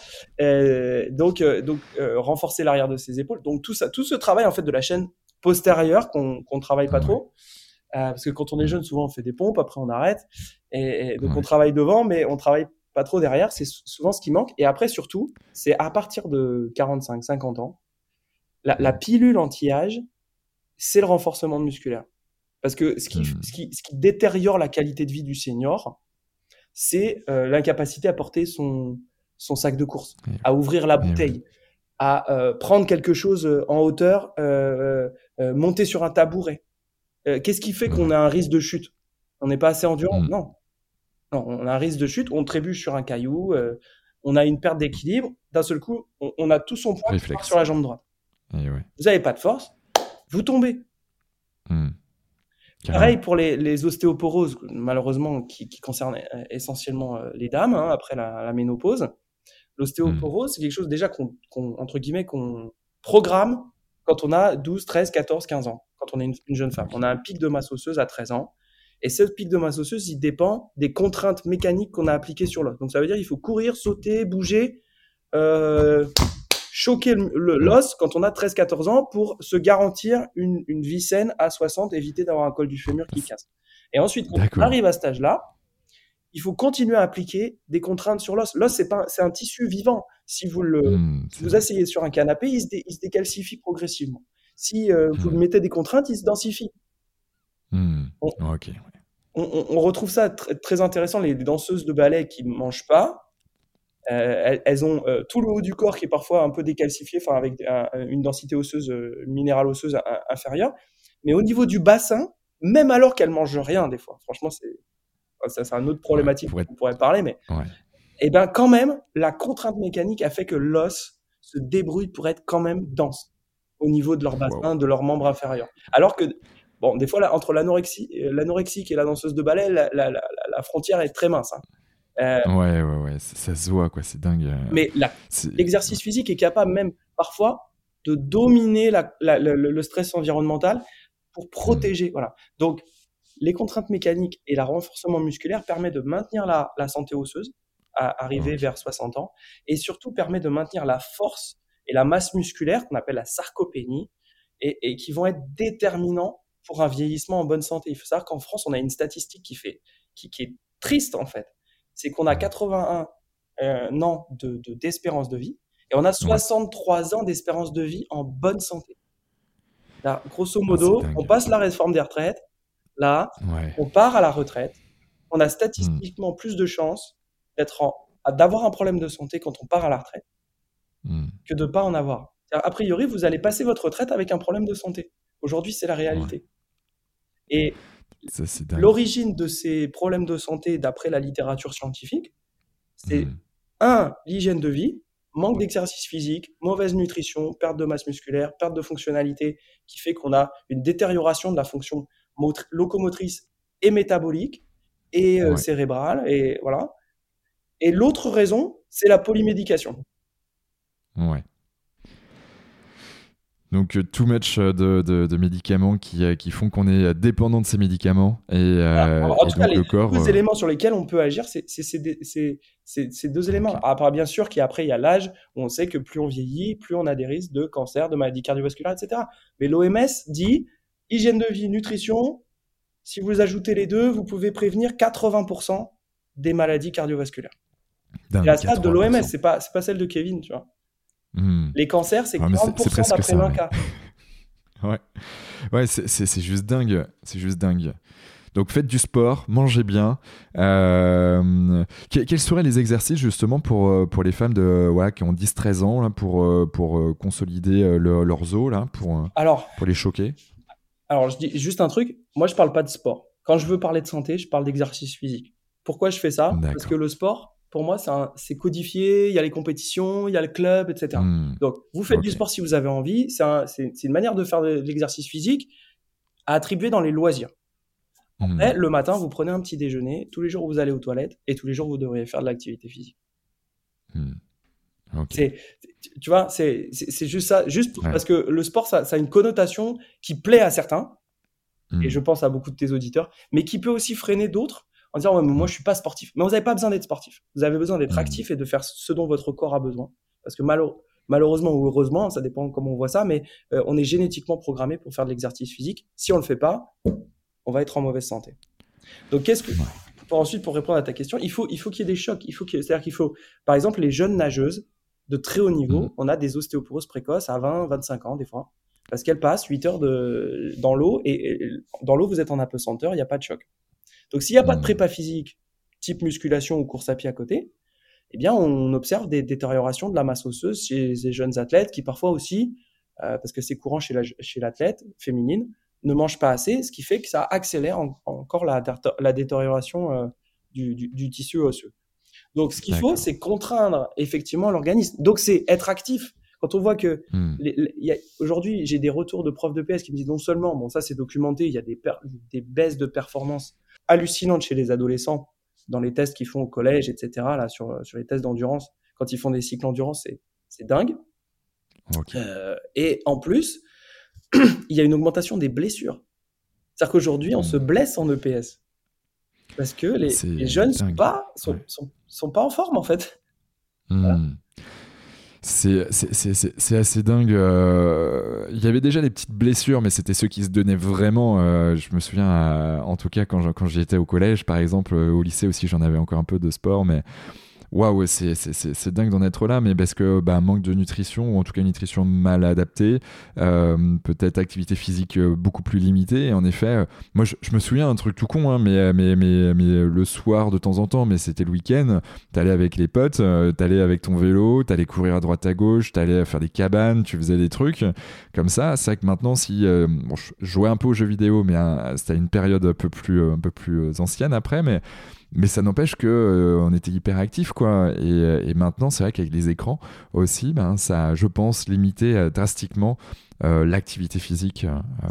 donc, euh, donc renforcer l'arrière de ses épaules. Donc, tout, ça, tout ce travail, en fait, de la chaîne postérieure qu'on ne travaille pas trop. parce que quand on est jeune, souvent, on fait des pompes, après, on arrête. Et, donc, on travaille devant, mais on travaille pas trop derrière, c'est souvent ce qui manque. Et après, surtout, c'est à partir de 45, 50 ans, la, pilule anti-âge, c'est le renforcement musculaire. Parce que ce qui, hmm. ce, qui, ce qui, détériore la qualité de vie du senior, c'est euh, l'incapacité à porter son, son sac de course, à ouvrir la bouteille, à euh, prendre quelque chose euh, en hauteur, monter sur un tabouret. Qu'est-ce qui fait qu'on a un risque de chute? On n'est pas assez endurant? Hmm. Non on a un risque de chute, on trébuche sur un caillou, euh, on a une perte d'équilibre. D'un seul coup, on, a tout son poids sur la jambe droite. Vous n'avez pas de force, vous tombez. Hmm. Pareil pour les, ostéoporoses, malheureusement, qui, concernent euh, essentiellement euh, les dames hein, après la, ménopause. L'ostéoporose, c'est quelque chose déjà qu'on, entre guillemets, qu'on programme quand on a 12, 13, 14, 15 ans, quand on est une, une jeune femme. On a un pic de masse osseuse à 13 ans. Et ce pic de masse osseuse, il dépend des contraintes mécaniques qu'on a appliquées sur l'os. Donc ça veut dire qu'il faut courir, sauter, bouger, euh, choquer l'os quand on a 13-14 ans pour se garantir une, vie saine à 60, éviter d'avoir un col du fémur qui casse. Et ensuite, quand on arrive à cet âge-là, il faut continuer à appliquer des contraintes sur l'os. L'os, c'est pas, c'est un tissu vivant. Si vous le, hmm, vous asseyez sur un canapé, il se, décalcifie progressivement. Si euh, vous hmm. mettez des contraintes, il se densifie. Hmm. ok on, retrouve ça très intéressant, les danseuses de ballet qui ne mangent pas. Euh, elles, ont euh, tout le haut du corps qui est parfois un peu décalcifié, enfin avec une densité osseuse, euh, minérale osseuse inférieure. Mais au niveau du bassin, même alors qu'elles mangent rien des fois, franchement, c'est ça, un autre problématique ouais, on pourrait parler, mais et eh ben quand même, la contrainte mécanique a fait que l'os se débrouille pour être quand même dense au niveau de leur bassin, de leurs membres inférieurs. Alors que Bon, des fois, là, entre l'anorexie, l'anorexique et la danseuse de ballet, la, la, la, frontière est très mince. Hein. Euh, ouais, ouais, ouais, ça, se voit, quoi, c'est dingue. Euh. Mais l'exercice physique est capable même parfois de dominer le, stress environnemental pour protéger. Voilà. Donc, les contraintes mécaniques et le renforcement musculaire permet de maintenir la, santé osseuse, à arriver vers 60 ans, et surtout permet de maintenir la force et la masse musculaire qu'on appelle la sarcopénie, et, qui vont être déterminants pour un vieillissement en bonne santé. Il faut savoir qu'en France, on a une statistique qui, fait, qui, est triste en fait. C'est qu'on a 81 euh, ans de, d'espérance de, vie et on a 63 ans d'espérance de vie en bonne santé. Là, grosso ah, modo, on passe la réforme des retraites, Là, on part à la retraite. On a statistiquement hmm. plus de chances d'avoir un problème de santé quand on part à la retraite hmm. que de ne pas en avoir. A priori, vous allez passer votre retraite avec un problème de santé. Aujourd'hui, c'est la réalité. Et l'origine de ces problèmes de santé, d'après la littérature scientifique, c'est hmm. un, l'hygiène de vie, manque d'exercice physique, mauvaise nutrition, perte de masse musculaire, perte de fonctionnalité, qui fait qu'on a une détérioration de la fonction locomotrice et métabolique et euh, cérébrale et voilà. Et l'autre raison, c'est la polymédication. Ouais. Donc, euh, too much euh, de, médicaments qui, qui font qu'on est dépendant de ces médicaments. Et, en tout cas, les deux éléments sur lesquels on peut agir, c'est ces deux éléments. Après, bien sûr qu'après, il y a l'âge où on sait que plus on vieillit, plus on a des risques de cancer, de maladies cardiovasculaires, etc. Mais l'OMS dit hygiène de vie, nutrition, si vous ajoutez les deux, vous pouvez prévenir 80% des maladies cardiovasculaires. C'est la stade de l'OMS, c'est pas, pas celle de Kevin, tu vois. Hmm. Les cancers, c'est 40% d'après 20 cas. (laughs) ouais, ouais c'est juste dingue. C'est juste dingue. Donc faites du sport, mangez bien. Euh, quels seraient les exercices justement pour, euh, pour les femmes de, voilà, qui ont 10-13 ans là, pour, euh, pour consolider leurs os, là, pour, Alors, pour les choquer? alors, je dis juste un truc. Moi, je parle pas de sport. Quand je veux parler de santé, je parle d'exercice physique. Pourquoi je fais ça? Parce que le sport, pour moi, c'est codifié. Il y a les compétitions, il y a le club, etc. Hmm. Donc, vous faites du sport si vous avez envie. C'est une manière de faire de l'exercice physique à attribuer dans les loisirs. Hmm. Après, le matin, vous prenez un petit déjeuner. Tous les jours, vous allez aux toilettes et tous les jours, vous devriez faire de l'activité physique. Hmm. Tu vois, c'est juste ça, juste parce que le sport, ça, a une connotation qui plaît à certains, et hmm. je pense à beaucoup de tes auditeurs, mais qui peut aussi freiner d'autres en disant ouais, mais moi je suis pas sportif. Mais vous n'avez pas besoin d'être sportif. Vous avez besoin d'être hmm. actif et de faire ce dont votre corps a besoin. Parce que malheureusement ou heureusement, ça dépend comment on voit ça, mais euh, on est génétiquement programmé pour faire de l'exercice physique. Si on le fait pas, on va être en mauvaise santé. Donc qu'est-ce que pour ensuite pour répondre à ta question, il faut il faut qu'il y ait des chocs. Il faut c'est-à-dire qu'il faut par exemple les jeunes nageuses de très haut niveau, mm. on a des ostéoporoses précoces à 20, 25 ans des fois, parce qu'elles passent 8 heures de, dans l'eau, et, dans l'eau, vous êtes en apesanteur, il n'y a pas de choc. Donc s'il n'y a pas de prépa physique, type musculation ou course à pied à côté, eh bien, on observe des détériorations de la masse osseuse chez les jeunes athlètes qui parfois aussi, euh, parce que c'est courant chez, l'athlète féminine, ne mangent pas assez, ce qui fait que ça accélère encore la, la détérioration euh, du tissu osseux. Donc, ce qu'il faut, c'est contraindre effectivement l'organisme. Donc, c'est être actif. Quand on voit que hmm. aujourd'hui, j'ai des retours de profs de PS qui me disent non seulement, bon, ça c'est documenté, il y a des, des baisses de performance hallucinantes chez les adolescents dans les tests qu'ils font au collège, etc. Là, sur, sur les tests d'endurance, quand ils font des cycles d'endurance, c'est dingue. Euh, et en plus, (clears throat) il y a une augmentation des blessures. C'est-à-dire qu'aujourd'hui, on hmm. se blesse en EPS. Parce que les, jeunes sont pas, sont, sont, pas en forme, en fait. Hmm. C'est assez dingue. Euh, il y avait déjà des petites blessures, mais c'était ceux qui se donnaient vraiment. Euh, je me souviens, euh, en tout cas, quand j'étais quand au collège, par exemple, au lycée aussi, j'en avais encore un peu de sport, mais waouh, c'est dingue d'en être là, mais parce que bah, manque de nutrition, ou en tout cas une nutrition mal adaptée, euh, peut-être activité physique euh, beaucoup plus limitée. En effet, euh, moi je, me souviens un truc tout con, hein, mais, mais, mais, mais, le soir de temps en temps, mais c'était le week-end, t'allais avec les potes, t'allais avec ton vélo, t'allais courir à droite à gauche, t'allais faire des cabanes, tu faisais des trucs comme ça. C'est vrai que maintenant, si bon, je jouais un peu aux jeux vidéo, mais c'était une période un peu plus, un peu plus ancienne après, mais mais ça n'empêche que euh, on était hyper actifs quoi. Et, euh, maintenant c'est vrai qu'avec les écrans aussi ben ça je pense limiter euh, drastiquement l'activité physique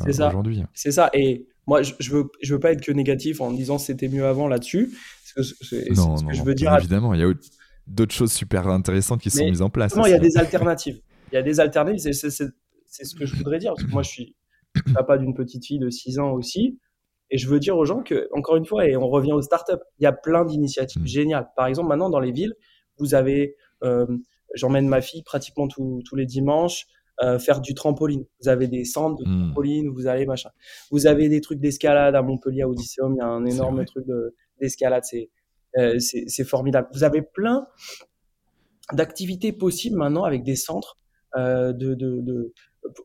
aujourd'hui. C'est ça. Et moi je, je, veux je veux pas être que négatif en disant c'était mieux avant là-dessus. Non, non, je veux dire évidemment. Il y a d'autres choses super intéressantes qui sont mises en place non il y a des alternatives. Il y a des alternatives. C'est ce que je voudrais dire. Parce que moi je suis papa d'une petite fille de 6 ans aussi Et je veux dire aux gens que, encore une fois, et on revient aux startups, il y a plein d'initiatives mmh. géniales. Par exemple, maintenant, dans les villes, vous avez, euh, j'emmène ma fille pratiquement tous les dimanches euh, faire du trampoline. Vous avez des centres de mmh. trampoline, vous avez machin. Vous avez des trucs d'escalade à Montpellier, à Odysseum, il y a un énorme truc d'escalade, euh, c'est c'est formidable. Vous avez plein d'activités possibles maintenant avec des centres de, de, de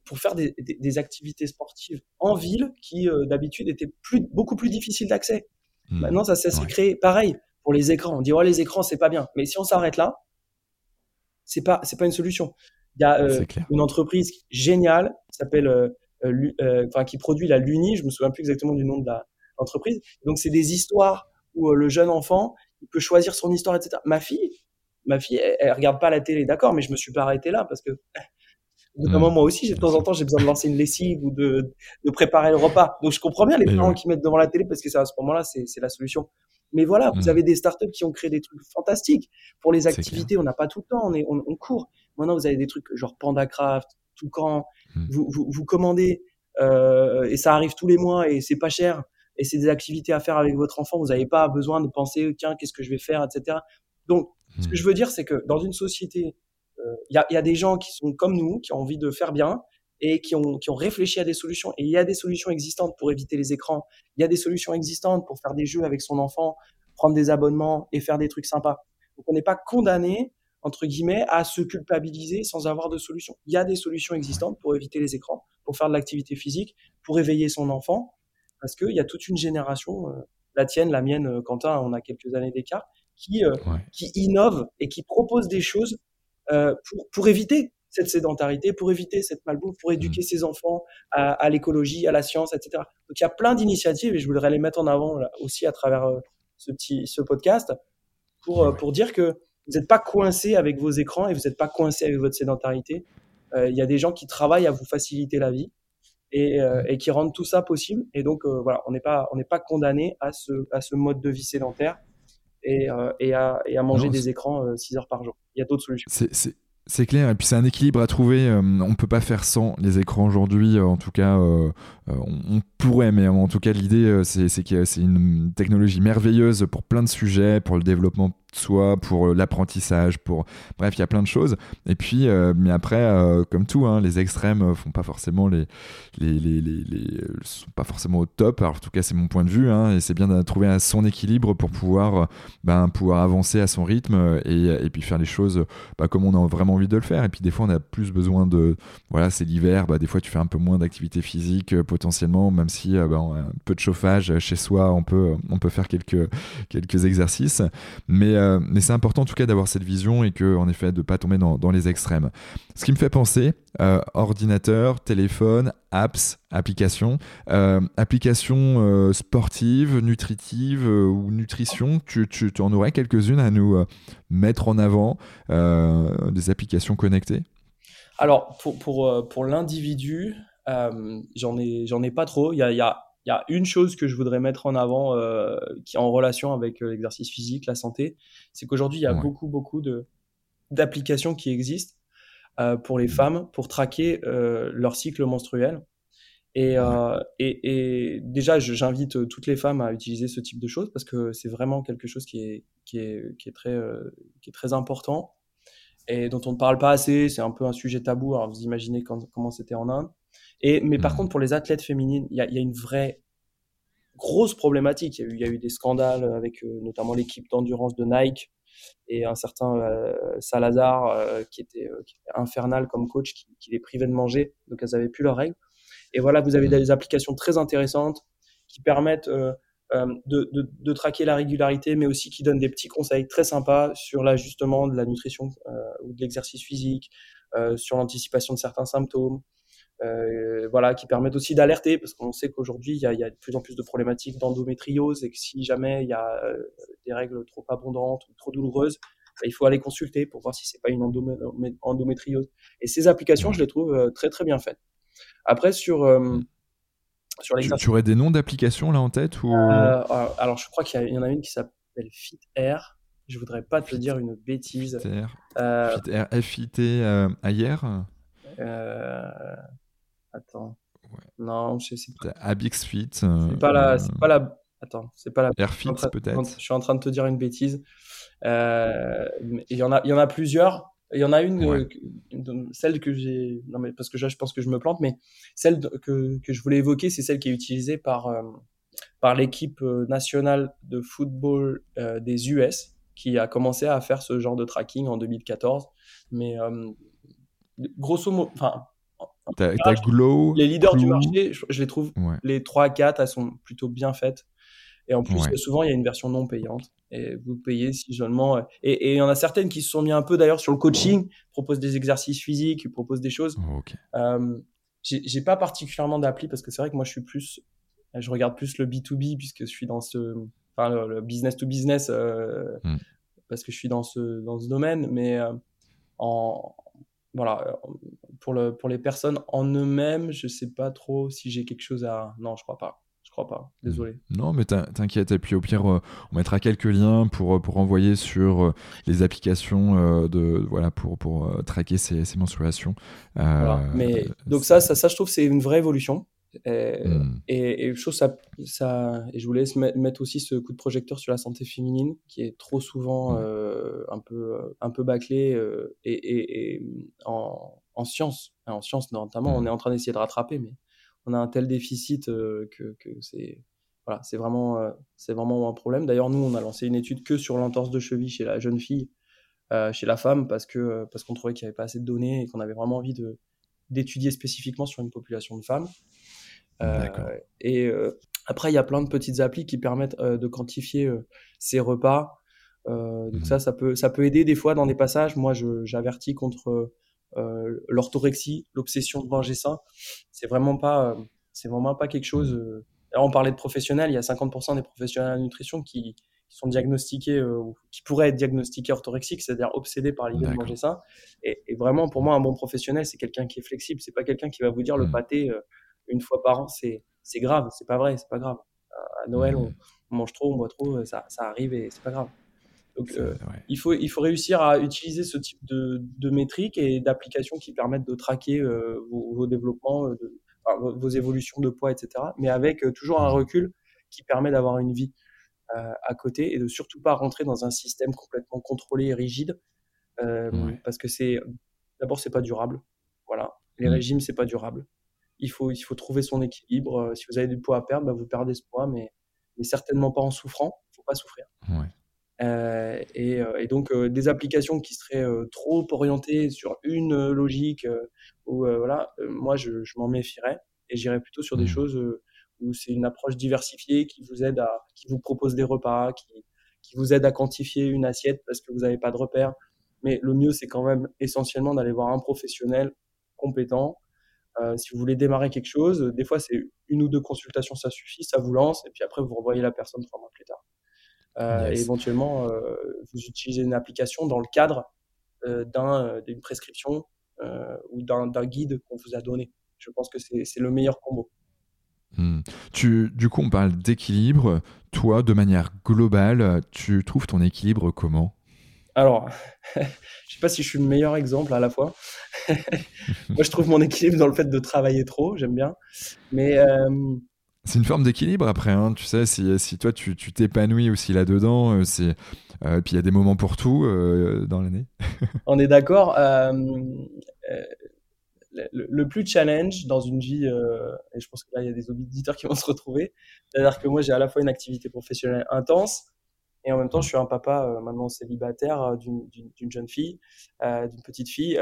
pour faire des, des, activités sportives en ville qui euh, d'habitude étaient plus, beaucoup plus difficiles d'accès. Hmm. Maintenant, ça s'est créé pareil pour les écrans. On dit ouais les écrans c'est pas bien, mais si on s'arrête là, c'est pas c'est pas une solution. Il y a euh, une entreprise géniale qui s'appelle euh, enfin qui produit la Luni, je me souviens plus exactement du nom de l'entreprise. Donc c'est des histoires où le jeune enfant il peut choisir son histoire, etc. Ma fille, ma fille, elle, elle regarde pas la télé, d'accord, mais je me suis pas arrêté là parce que Notamment, hmm. moi aussi, de temps en temps, j'ai besoin de lancer une lessive ou de, de préparer le repas. Donc, je comprends bien les parents qui mettent devant la télé parce que à ce moment-là, c'est la solution. Mais voilà, vous hmm. avez des startups qui ont créé des trucs fantastiques. Pour les activités, on n'a pas tout le temps, on, est, on, court. Maintenant, vous avez des trucs genre PandaCraft, Toucan. Hmm. Vous, vous, vous, commandez euh, et ça arrive tous les mois et c'est pas cher. Et c'est des activités à faire avec votre enfant. Vous n'avez pas besoin de penser, tiens, qu'est-ce que je vais faire, etc. Donc, ce que je veux dire, c'est que dans une société il y a, y, a, des gens qui sont comme nous, qui ont envie de faire bien et qui ont, qui ont réfléchi à des solutions. Et il y a des solutions existantes pour éviter les écrans. Il y a des solutions existantes pour faire des jeux avec son enfant, prendre des abonnements et faire des trucs sympas. Donc on n'est pas condamné entre guillemets à se culpabiliser sans avoir de solution. Il y a des solutions existantes pour éviter les écrans, pour faire de l'activité physique, pour éveiller son enfant, parce qu'il y a toute une génération, euh, la tienne, la mienne, euh, Quentin, on a quelques années d'écart, qui, euh, qui innove et qui propose des choses euh, pour, pour éviter cette sédentarité, pour éviter cette malbouffe, pour éduquer mmh. ses enfants à, à l'écologie, à la science, etc. Donc il y a plein d'initiatives et je voudrais les mettre en avant là, aussi à travers euh, ce petit ce podcast pour euh, pour dire que vous n'êtes pas coincé avec vos écrans et vous n'êtes pas coincé avec votre sédentarité. Il y a des gens qui travaillent à vous faciliter la vie et, mmh. et qui rendent tout ça possible. Et donc voilà, on n'est pas on n'est pas condamné à ce à ce mode de vie sédentaire et, euh, et, à, et à manger des écrans 6 euh, heures par jour. Il y a d'autres solutions. C'est clair, et puis c'est un équilibre à trouver. Euh, on peut pas faire sans les écrans aujourd'hui. en tout cas, on, pourrait, mais en tout cas, l'idée, c'est que c'est une technologie merveilleuse pour plein de sujets, pour le développement soit pour euh, l'apprentissage, pour bref, il y a plein de choses. Et puis, euh, mais après, euh, comme tout, hein, les extrêmes font pas forcément les, les, les, les, sont pas forcément au top. En tout cas, c'est mon point de vue, hein, et c'est bien de trouver son équilibre pour pouvoir, ben, pouvoir avancer à son rythme et, et puis faire les choses bah, comme on a vraiment envie de le faire. Et puis des fois, on a plus besoin de, voilà, c'est l'hiver, bah, des fois, tu fais un peu moins d'activité physique potentiellement, même si ben, un peu de chauffage chez soi, on peut, on peut faire quelques quelques exercices, mais euh, mais c'est important en tout cas d'avoir cette vision et que, en effet, de ne pas tomber dans, les extrêmes. Ce qui me fait penser, euh, ordinateur, téléphone, apps, applications, euh, applications sportives, nutritives ou nutrition, tu, en aurais quelques-unes à nous mettre en avant, des applications connectées? Alors, pour, pour, pour l'individu, j'en ai, ai pas trop. Il y a il y a une chose que je voudrais mettre en avant euh, qui est en relation avec euh, l'exercice physique, la santé, c'est qu'aujourd'hui, il y a beaucoup, beaucoup de, d'applications qui existent euh, pour les mmh. femmes pour traquer leur cycle menstruel. Et, et, et, déjà, j'invite toutes les femmes à utiliser ce type de choses parce que c'est vraiment quelque chose qui est, qui est, qui est, très, qui est très important et dont on ne parle pas assez. C'est un peu un sujet tabou. Alors, vous imaginez quand, comment c'était en Inde. Et, mais par mmh. contre, pour les athlètes féminines, il y a, y a, une vraie grosse problématique. Il y a eu, il y a eu des scandales avec euh, notamment l'équipe d'endurance de Nike et un certain euh, Salazar euh, qui, était, qui, était, infernal comme coach, qui, qui, les privait de manger, donc elles n'avaient plus leurs règles. Et voilà, vous avez mmh. des applications très intéressantes qui permettent de, de, de, traquer la régularité, mais aussi qui donnent des petits conseils très sympas sur l'ajustement de la nutrition ou de l'exercice physique, sur l'anticipation de certains symptômes. Euh, voilà, qui permettent aussi d'alerter, parce qu'on sait qu'aujourd'hui, il y a, y a, de plus en plus de problématiques d'endométriose et que si jamais il y a euh, des règles trop abondantes ou trop douloureuses, bah, il faut aller consulter pour voir si c'est pas une endométriose. Et ces applications, je les trouve euh, très très bien faites. Après, sur, sur les... Tu, tu, aurais des noms d'applications là en tête ou... alors, je crois qu'il y, en a une qui s'appelle Fit Air. Je voudrais pas te dire une bêtise. Fit Air. Fit Air, F-I-T, ailleurs euh, Attends. Non, je sais pas. Abix Fit. c'est pas la, c'est pas la. Attends, c'est pas la. Airfit peut-être. Je suis en train de te dire une bêtise. il y en a, il y en a plusieurs. Il y en a une, celle que j'ai, non mais parce que je pense que je me plante, mais celle que, que je voulais évoquer, c'est celle qui est utilisée par par l'équipe nationale de football des US, qui a commencé à faire ce genre de tracking en 2014. Mais grosso modo, enfin, Glow, les leaders du marché, je, les trouve, les 3 à 4, elles sont plutôt bien faites. Et en plus, souvent, il y a une version non payante. Et vous payez si seulement. Et il y en a certaines qui se sont mis un peu d'ailleurs sur le coaching, proposent des exercices physiques, proposent des choses. Euh, j'ai pas particulièrement d'appli parce que c'est vrai que moi, je suis plus. Je regarde plus le B2B puisque je suis dans ce. Enfin, le, business to business euh, hmm. parce que je suis dans ce, dans ce domaine. Mais euh, en, voilà, pour, le, pour les personnes en eux-mêmes, je sais pas trop si j'ai quelque chose à. Non, je crois pas. Je crois pas. Désolé. Non, mais t'inquiète. Et puis au pire, euh, on mettra quelques liens pour, euh, pour envoyer sur euh, les applications de voilà pour, pour traquer ces, ces menstruations. Mais donc ça, ça, ça, je trouve, c'est une vraie évolution. Et, hmm. et, chose, ça, ça, et je voulais mettre aussi ce coup de projecteur sur la santé féminine, qui est trop souvent un peu, un peu bâclé et, et, en, en sciences. En sciences, notamment, on hmm. est en train d'essayer de rattraper, mais on a un tel déficit que, que c'est voilà, c'est vraiment, c'est vraiment un problème. D'ailleurs, nous, on a lancé une étude que sur l'entorse de cheville chez la jeune fille, chez la femme, parce que parce qu'on trouvait qu'il n'y avait pas assez de données et qu'on avait vraiment envie de d'étudier spécifiquement sur une population de femmes. Et après, il y a plein de petites applis qui permettent de quantifier ces repas. donc mmh ça, ça peut, ça peut aider des fois dans des passages. Moi, j'avertis contre euh, l'orthorexie, l'obsession de manger ça, c'est vraiment pas, euh, c'est vraiment pas quelque chose. Euh, là, on parlait de professionnels, il y a 50% des professionnels de nutrition qui, sont diagnostiqués, qui pourraient être diagnostiqués orthorexiques, c'est-à-dire obsédés par l'idée de manger ça. Et, vraiment, pour moi, un bon professionnel, c'est quelqu'un qui est flexible. C'est pas quelqu'un qui va vous dire le mmh. pâté une fois par an, c'est grave. C'est pas vrai, c'est pas grave. À Noël, mmh. on, mange trop, on boit trop, ça, ça arrive et c'est pas grave. Donc, euh, il, faut, il faut réussir à utiliser ce type de, de métriques et d'applications qui permettent de traquer euh, vos, développements, euh, vos évolutions de poids, etc. Mais avec toujours un mmh. recul qui permet d'avoir une vie à côté et de surtout pas rentrer dans un système complètement contrôlé et rigide. Parce que c'est d'abord, c'est pas durable. Voilà. Les mmh. régimes, c'est pas durable. Il faut, il faut trouver son équilibre. Si vous avez du poids à perdre, bah, vous perdez ce poids, mais, mais certainement pas en souffrant. Il faut pas souffrir. Ouais. Euh, et, euh, et, donc euh, des applications qui seraient trop orientées sur une logique, ou voilà, moi je, je m'en méfierais et j'irais plutôt sur des mmh. choses où c'est une approche diversifiée qui vous aide à, qui vous propose des repas, qui, qui vous aide à quantifier une assiette parce que vous n'avez pas de repères. Mais le mieux, c'est quand même essentiellement d'aller voir un professionnel compétent. Euh, si vous voulez démarrer quelque chose, des fois c'est une ou deux consultations, ça suffit, ça vous lance, et puis après vous revoyez la personne trois mois plus tard. Euh, et éventuellement, euh, vous utilisez une application dans le cadre d'une prescription ou d'un guide qu'on vous a donné. Je pense que c'est le meilleur combo. Hmm. Tu, du coup, on parle d'équilibre. Toi, de manière globale, tu trouves ton équilibre comment? Alors, (laughs) je ne sais pas si je suis le meilleur exemple à la fois. (laughs) Moi, je trouve mon équilibre dans le fait de travailler trop, j'aime bien. Mais c'est une forme d'équilibre après, hein, tu sais, si, si toi tu t'épanouis aussi là-dedans, euh, c'est euh, puis il y a des moments pour tout euh, dans l'année. (laughs) On est d'accord. Le, plus challenge dans une vie, et je pense que là il y a des auditeurs qui vont se retrouver, c'est-à-dire que moi j'ai à la fois une activité professionnelle intense et en même temps je suis un papa maintenant célibataire d'une jeune fille, d'une petite fille,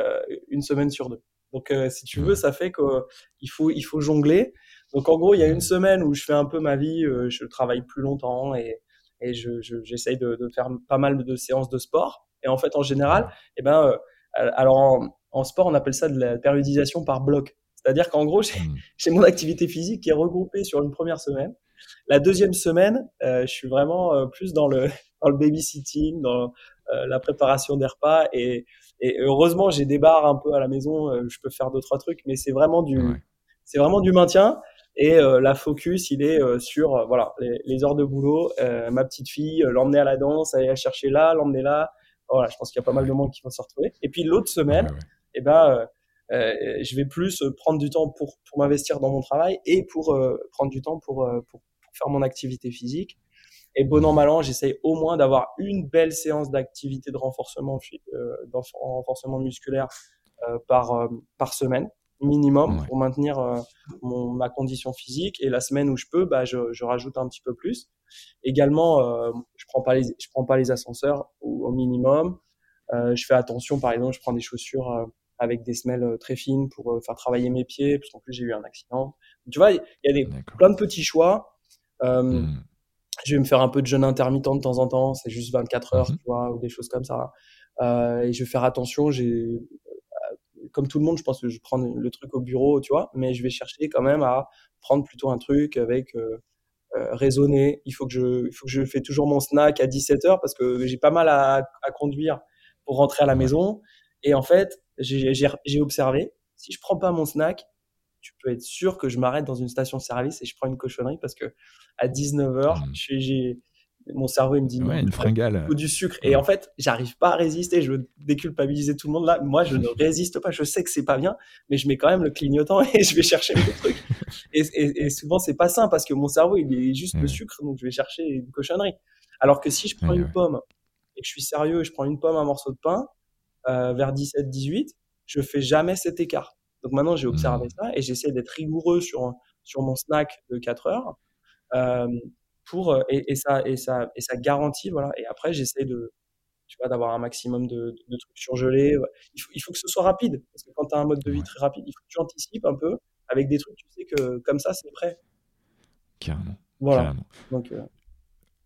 une semaine sur deux. Donc si tu veux, ça fait qu'il faut, il faut jongler. Donc en gros, il y a une semaine où je fais un peu ma vie, euh, je travaille plus longtemps et, et je, j'essaye de, de, faire pas mal de séances de sport. Et en fait, en général, eh ben, euh, alors en, en, sport, on appelle ça de la périodisation par bloc. C'est-à-dire qu'en gros, j'ai, hmm. mon activité physique qui est regroupée sur une première semaine. La deuxième semaine, euh, je suis vraiment plus dans le, (laughs) dans le babysitting, dans la préparation des repas. Et, et heureusement, j'ai des bars un peu à la maison, je peux faire deux, trois trucs, mais c'est vraiment du, c'est vraiment du maintien. Et euh, la focus, il est euh, sur euh, voilà les, heures de boulot, ma petite fille, l'emmener à la danse, aller la chercher là, l'emmener là. Voilà, je pense qu'il y a pas mal de monde qui vont se retrouver. Et puis l'autre semaine, eh ben je vais plus prendre du temps pour, pour m'investir dans mon travail et pour prendre du temps pour, pour, pour, faire mon activité physique. Et bon an, mal an, j'essaye au moins d'avoir une belle séance d'activité de renforcement, euh, renforcement musculaire euh, par, euh, par semaine minimum pour maintenir euh, mon, ma condition physique. Et la semaine où je peux bah je, je rajoute un petit peu plus. Également euh, je prends pas les je prends pas les ascenseurs au, au minimum. Euh, je fais attention par exemple je prends des chaussures avec des semelles très fines pour faire travailler mes pieds parce qu'en plus j'ai eu un accident tu vois il y a des plein de petits choix mmh je vais me faire un peu de jeûne intermittent de temps en temps, c'est juste 24 heures, mmh tu vois, ou des choses comme ça. Euh, et je vais faire attention, j'ai, euh, comme tout le monde, je pense que je prends le truc au bureau, tu vois, mais je vais chercher quand même à prendre plutôt un truc avec euh, euh raisonner. Il faut que je, il faut que je fais toujours mon snack à 17 heures parce que j'ai pas mal à, à, conduire pour rentrer à la maison. Et en fait, j'ai observé, si je prends pas mon snack, tu peux être sûr que je m'arrête dans une station-service et je prends une cochonnerie parce que à 19h, mmh. j'ai mon cerveau il me dit ouais, une fringale. ou du sucre. Et en fait j'arrive pas à résister. Je veux déculpabiliser tout le monde là. Moi je (laughs) ne résiste pas. Je sais que c'est pas bien mais je mets quand même le clignotant (laughs) et je vais chercher le truc et, et, et, souvent c'est pas sain parce que mon cerveau il est juste le sucre donc je vais chercher une cochonnerie. Alors que si je prends une pomme et que je suis sérieux je prends une pomme un morceau de pain euh, vers 17 18 je fais jamais cet écart donc maintenant, j'ai observé mmh. ça et j'essaie d'être rigoureux sur, sur mon snack de 4 heures. Euh, pour, euh, et, et, ça, et, ça, et ça garantit, voilà. Et après, j'essaie de, tu vois, d'avoir un maximum de, de, trucs surgelés. Il faut, il faut que ce soit rapide. Parce que quand tu as un mode de vie très rapide, il faut que tu anticipes un peu avec des trucs, tu sais que comme ça, c'est prêt. Carrément. Voilà. Donc, euh...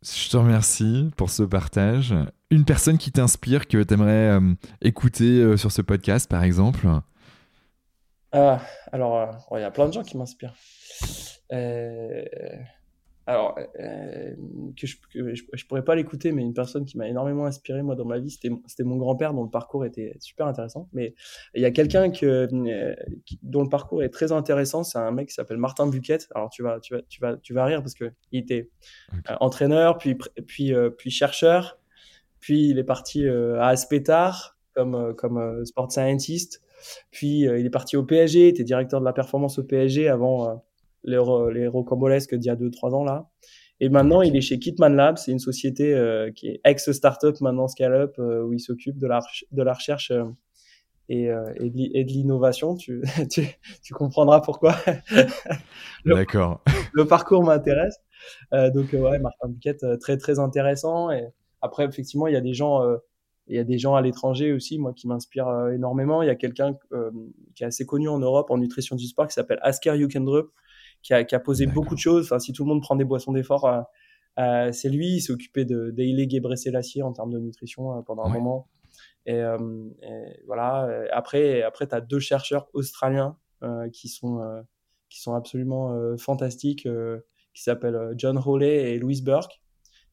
Je te remercie pour ce partage. Une personne qui t'inspire, que tu aimerais euh, écouter euh, sur ce podcast, par exemple? Ah, alors, euh, il y a plein de gens qui m'inspirent. Euh, alors, euh, que, je, je, pourrais pas l'écouter, mais une personne qui m'a énormément inspiré, moi, dans ma vie, c'était mon grand-père, dont le parcours était super intéressant. Mais il y a quelqu'un que, dont le parcours est très intéressant, c'est un mec qui s'appelle Martin Buquette. Alors, tu vas, tu vas, tu vas, tu vas rire parce que il était entraîneur, puis, puis, puis chercheur, puis il est parti à Aspetar comme, comme sport scientist. Puis euh, il est parti au PSG, était directeur de la performance au PSG avant euh, les, les rocambolesques d'il y a 2-3 ans là. Et maintenant, il est chez Kitman Labs, c'est une société euh, qui est ex-startup, maintenant scale-up, où il s'occupe de la, de la recherche et, et de l'innovation. Tu, (laughs) tu, tu, comprendras pourquoi. (laughs) D'accord. Le parcours m'intéresse. donc, ouais, Martin Buquette, très, très intéressant. Et après, effectivement, il y a des gens il y a des gens à l'étranger aussi, moi, qui m'inspirent euh, énormément. Il y a quelqu'un euh, qui est assez connu en Europe en nutrition du sport qui s'appelle Asker Jukendrup, qui a, qui a posé beaucoup de choses. Enfin, si tout le monde prend des boissons d'effort, euh, c'est lui. Il s'est occupé de d'Aile Gebrselassie en termes de nutrition pendant un moment. Et, et, voilà. Après, après, tu as deux chercheurs australiens qui sont qui sont absolument fantastiques, qui s'appellent John Hawley et Louis Burke,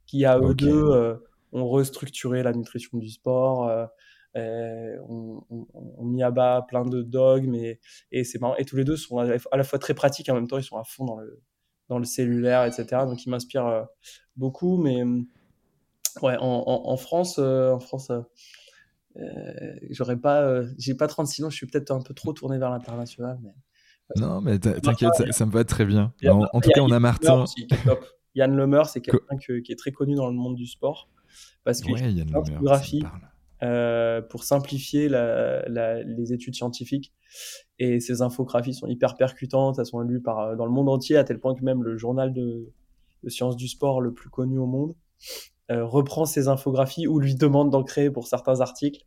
qui a eux deux on restructuré la nutrition du sport, euh, on, on, on, à bas plein de dogmes et, et c'est marrant. Et tous les deux sont à la fois très pratiques en même temps ils sont à fond dans le, dans le cellulaire, etc. Donc ils m'inspirent euh, beaucoup. Mais ouais, en, en, France, en France, euh, euh j'aurais pas, j'ai pas 36 ans, je suis peut-être un peu trop tourné vers l'international. Mais... Non, mais t'inquiète, ça, ça, me va très bien. En, tout cas, on a Martin. Yann Lemer, c'est quelqu'un qui est très connu dans le monde du sport parce qu'il y a une infographie euh, pour simplifier la, la, les études scientifiques. Et ces infographies sont hyper percutantes, elles sont lues par, euh, dans le monde entier, à tel point que même le journal de, de sciences du sport le plus connu au monde euh, reprend ces infographies ou lui demande d'en créer pour certains articles.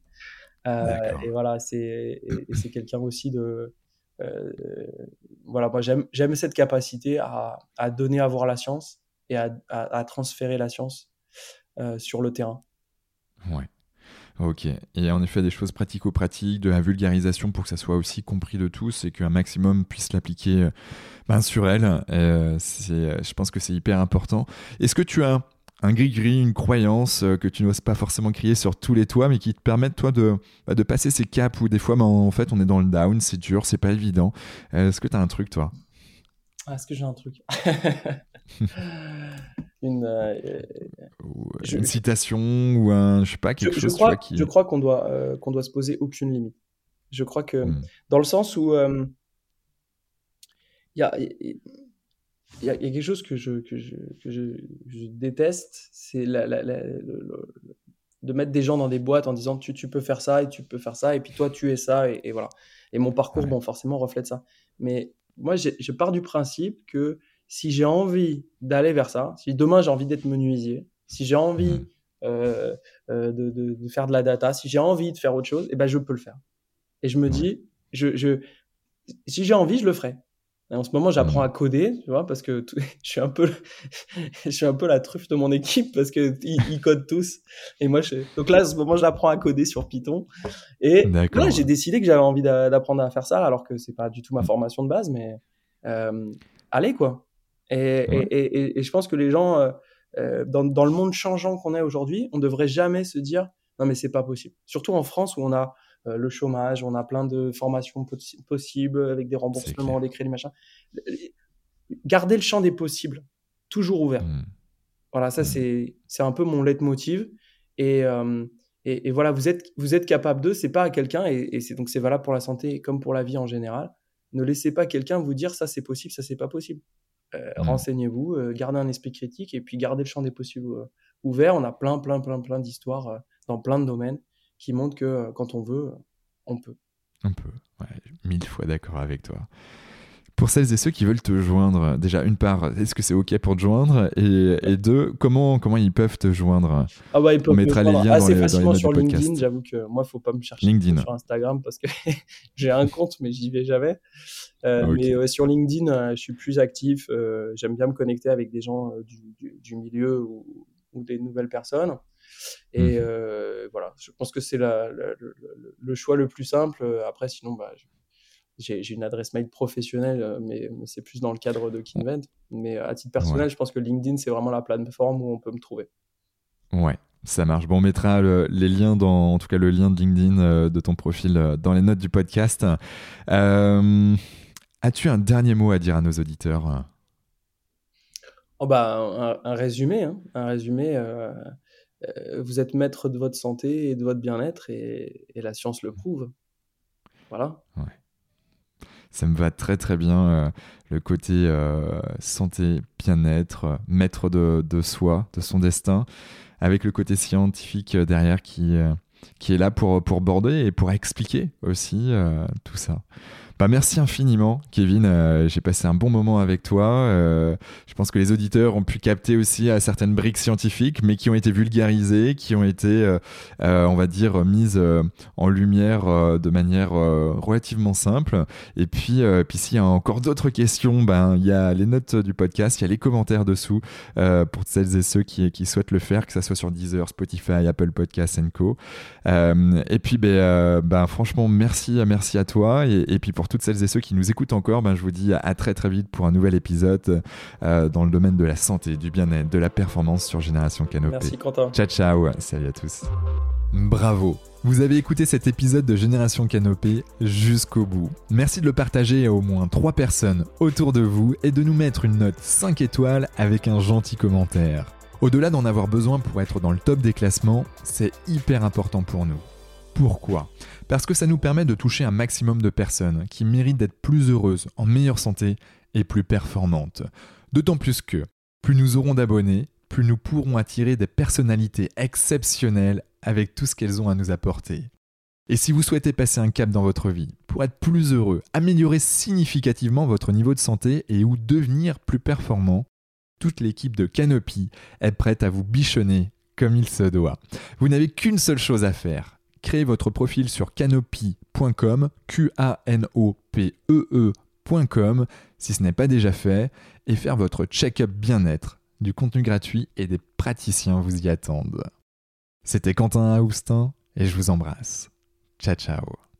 Euh, et voilà, c'est c'est quelqu'un aussi de voilà, moi j'aime cette capacité à, à donner à voir la science et à, à, à transférer la science euh, sur le terrain. Ouais. Ok. Et en effet, des choses pratico-pratiques, de la vulgarisation pour que ça soit aussi compris de tous et qu'un maximum puisse l'appliquer euh, ben, sur elle. Euh, je pense que c'est hyper important. Est-ce que tu as un gris-gris, une croyance que tu n'oses pas forcément crier sur tous les toits, mais qui te permettent, toi, de, bah, de passer ces caps où des fois, ben, en fait, on est dans le down, c'est dur, c'est pas évident. Est-ce que tu as un truc, toi? Ah, Est-ce que j'ai un truc? (laughs) (laughs) une, euh, une citation ou un, je sais pas, quelque chose crois, qui... Je crois qu'on doit, euh, qu'on doit se poser aucune limite. Je crois que hmm. dans le sens où il y a, il y, a quelque chose que je, que je, que je, déteste, c'est la, la, de mettre des gens dans des boîtes en disant tu, tu, peux faire ça et tu peux faire ça et puis toi tu es ça et, voilà. Et mon parcours, bon, forcément, reflète ça. Mais moi, je pars du principe que si j'ai envie d'aller vers ça, si demain j'ai envie d'être menuisier, si j'ai envie mmh. euh, euh, de, de, faire de la data, si j'ai envie de faire autre chose, et eh ben je peux le faire. Et je me dis, je, je, si j'ai envie, je le ferai en ce moment, j'apprends mmh. à coder, tu vois, parce que (laughs) je suis un peu, (laughs) je suis un peu la truffe de mon équipe parce que ils, codent tous. Et moi, je... donc là, en ce moment, j'apprends à coder sur Python. Et là, j'ai décidé que j'avais envie d'apprendre à faire ça, alors que c'est pas du tout ma formation de base, mais euh, allez quoi. Et, et, et, je pense que les gens, euh, euh, dans, dans, le monde changeant qu'on est aujourd'hui, on devrait jamais se dire non mais c'est pas possible. Surtout en France où on a euh, le chômage, on a plein de formations possibles avec des remboursements, des crédits, machin. Gardez le champ des possibles, toujours ouvert. Hmm. Voilà, ça, hmm. c'est un peu mon leitmotiv. Et, euh, et, et, voilà, vous êtes, vous êtes capable de, c'est pas à quelqu'un, et, c'est donc c'est valable pour la santé comme pour la vie en général. Ne laissez pas quelqu'un vous dire ça c'est possible, ça c'est pas possible. Euh, hmm. Renseignez-vous, gardez un esprit critique et puis gardez le champ des possibles ouvert. On a plein, plein, plein, plein d'histoires dans plein de domaines qui montre que euh, quand on veut, on peut. On peut, ouais, mille fois d'accord avec toi. Pour celles et ceux qui veulent te joindre, déjà, une part, est-ce que c'est OK pour te joindre? Et, deux, comment, comment ils peuvent te joindre? Ah bah, ils peuvent On mettra les liens assez dans facilement sur LinkedIn. J'avoue que moi, il ne faut pas me chercher sur Instagram parce que (laughs) j'ai un compte, mais j'y vais jamais. Euh, mais sur LinkedIn, euh, je suis plus actif. J'aime bien me connecter avec des gens du, du, milieu ou, ou, des nouvelles personnes. Et mmh. euh, voilà, je pense que c'est le, choix le plus simple. Après, sinon, bah, j'ai une adresse mail professionnelle, euh, mais, c'est plus dans le cadre de Kinvent. Mais à titre personnel, je pense que LinkedIn, c'est vraiment la plateforme où on peut me trouver. Ouais, ça marche. Bon, on mettra les liens dans, en tout cas le lien de LinkedIn euh, de ton profil dans les notes du podcast. As-tu un dernier mot à dire à nos auditeurs oh bah, un, résumé, hein. un résumé. Euh, vous êtes maître de votre santé et de votre bien-être et, la science le prouve. Voilà. Ça me va très très bien euh, le côté euh, santé, bien-être, maître de, soi, de son destin, avec le côté scientifique derrière qui, est là pour border et pour expliquer aussi tout ça. Bah, merci infiniment, Kevin. Euh, j'ai passé un bon moment avec toi. Euh, je pense que les auditeurs ont pu capter aussi à certaines briques scientifiques, mais qui ont été vulgarisées, qui ont été, euh, on va dire, mises en lumière de manière relativement simple. Et puis, puis s'il y a encore d'autres questions, ben il y a les notes du podcast, il y a les commentaires dessous pour celles et ceux qui, qui souhaitent le faire, que ce soit sur Deezer, Spotify, Apple Podcasts Co. et puis, ben, ben, franchement, merci, merci à toi. Et puis pour toutes celles et ceux qui nous écoutent encore, ben, je vous dis à très très vite pour un nouvel épisode euh, dans le domaine de la santé, du bien-être, de la performance sur Génération Canopée. Merci Quentin. Ciao ciao, salut à tous. Bravo vous avez écouté cet épisode de Génération Canopée jusqu'au bout. Merci de le partager à au moins 3 personnes autour de vous et de nous mettre une note 5 étoiles avec un gentil commentaire. Au-delà d'en avoir besoin pour être dans le top des classements, c'est hyper important pour nous. Pourquoi? Parce que ça nous permet de toucher un maximum de personnes qui méritent d'être plus heureuses, en meilleure santé et plus performantes. D'autant plus que plus nous aurons d'abonnés, plus nous pourrons attirer des personnalités exceptionnelles avec tout ce qu'elles ont à nous apporter. Et si vous souhaitez passer un cap dans votre vie pour être plus heureux, améliorer significativement votre niveau de santé et ou devenir plus performant, toute l'équipe de Canopy est prête à vous bichonner comme il se doit. Vous n'avez qu'une seule chose à faire, créez votre profil sur canopy.com, Q-A-N-O-P-E-E.com, si ce n'est pas déjà fait, et faire votre check-up bien-être. Du contenu gratuit et des praticiens vous y attendent. C'était Quentin Aoustin et je vous embrasse. Ciao ciao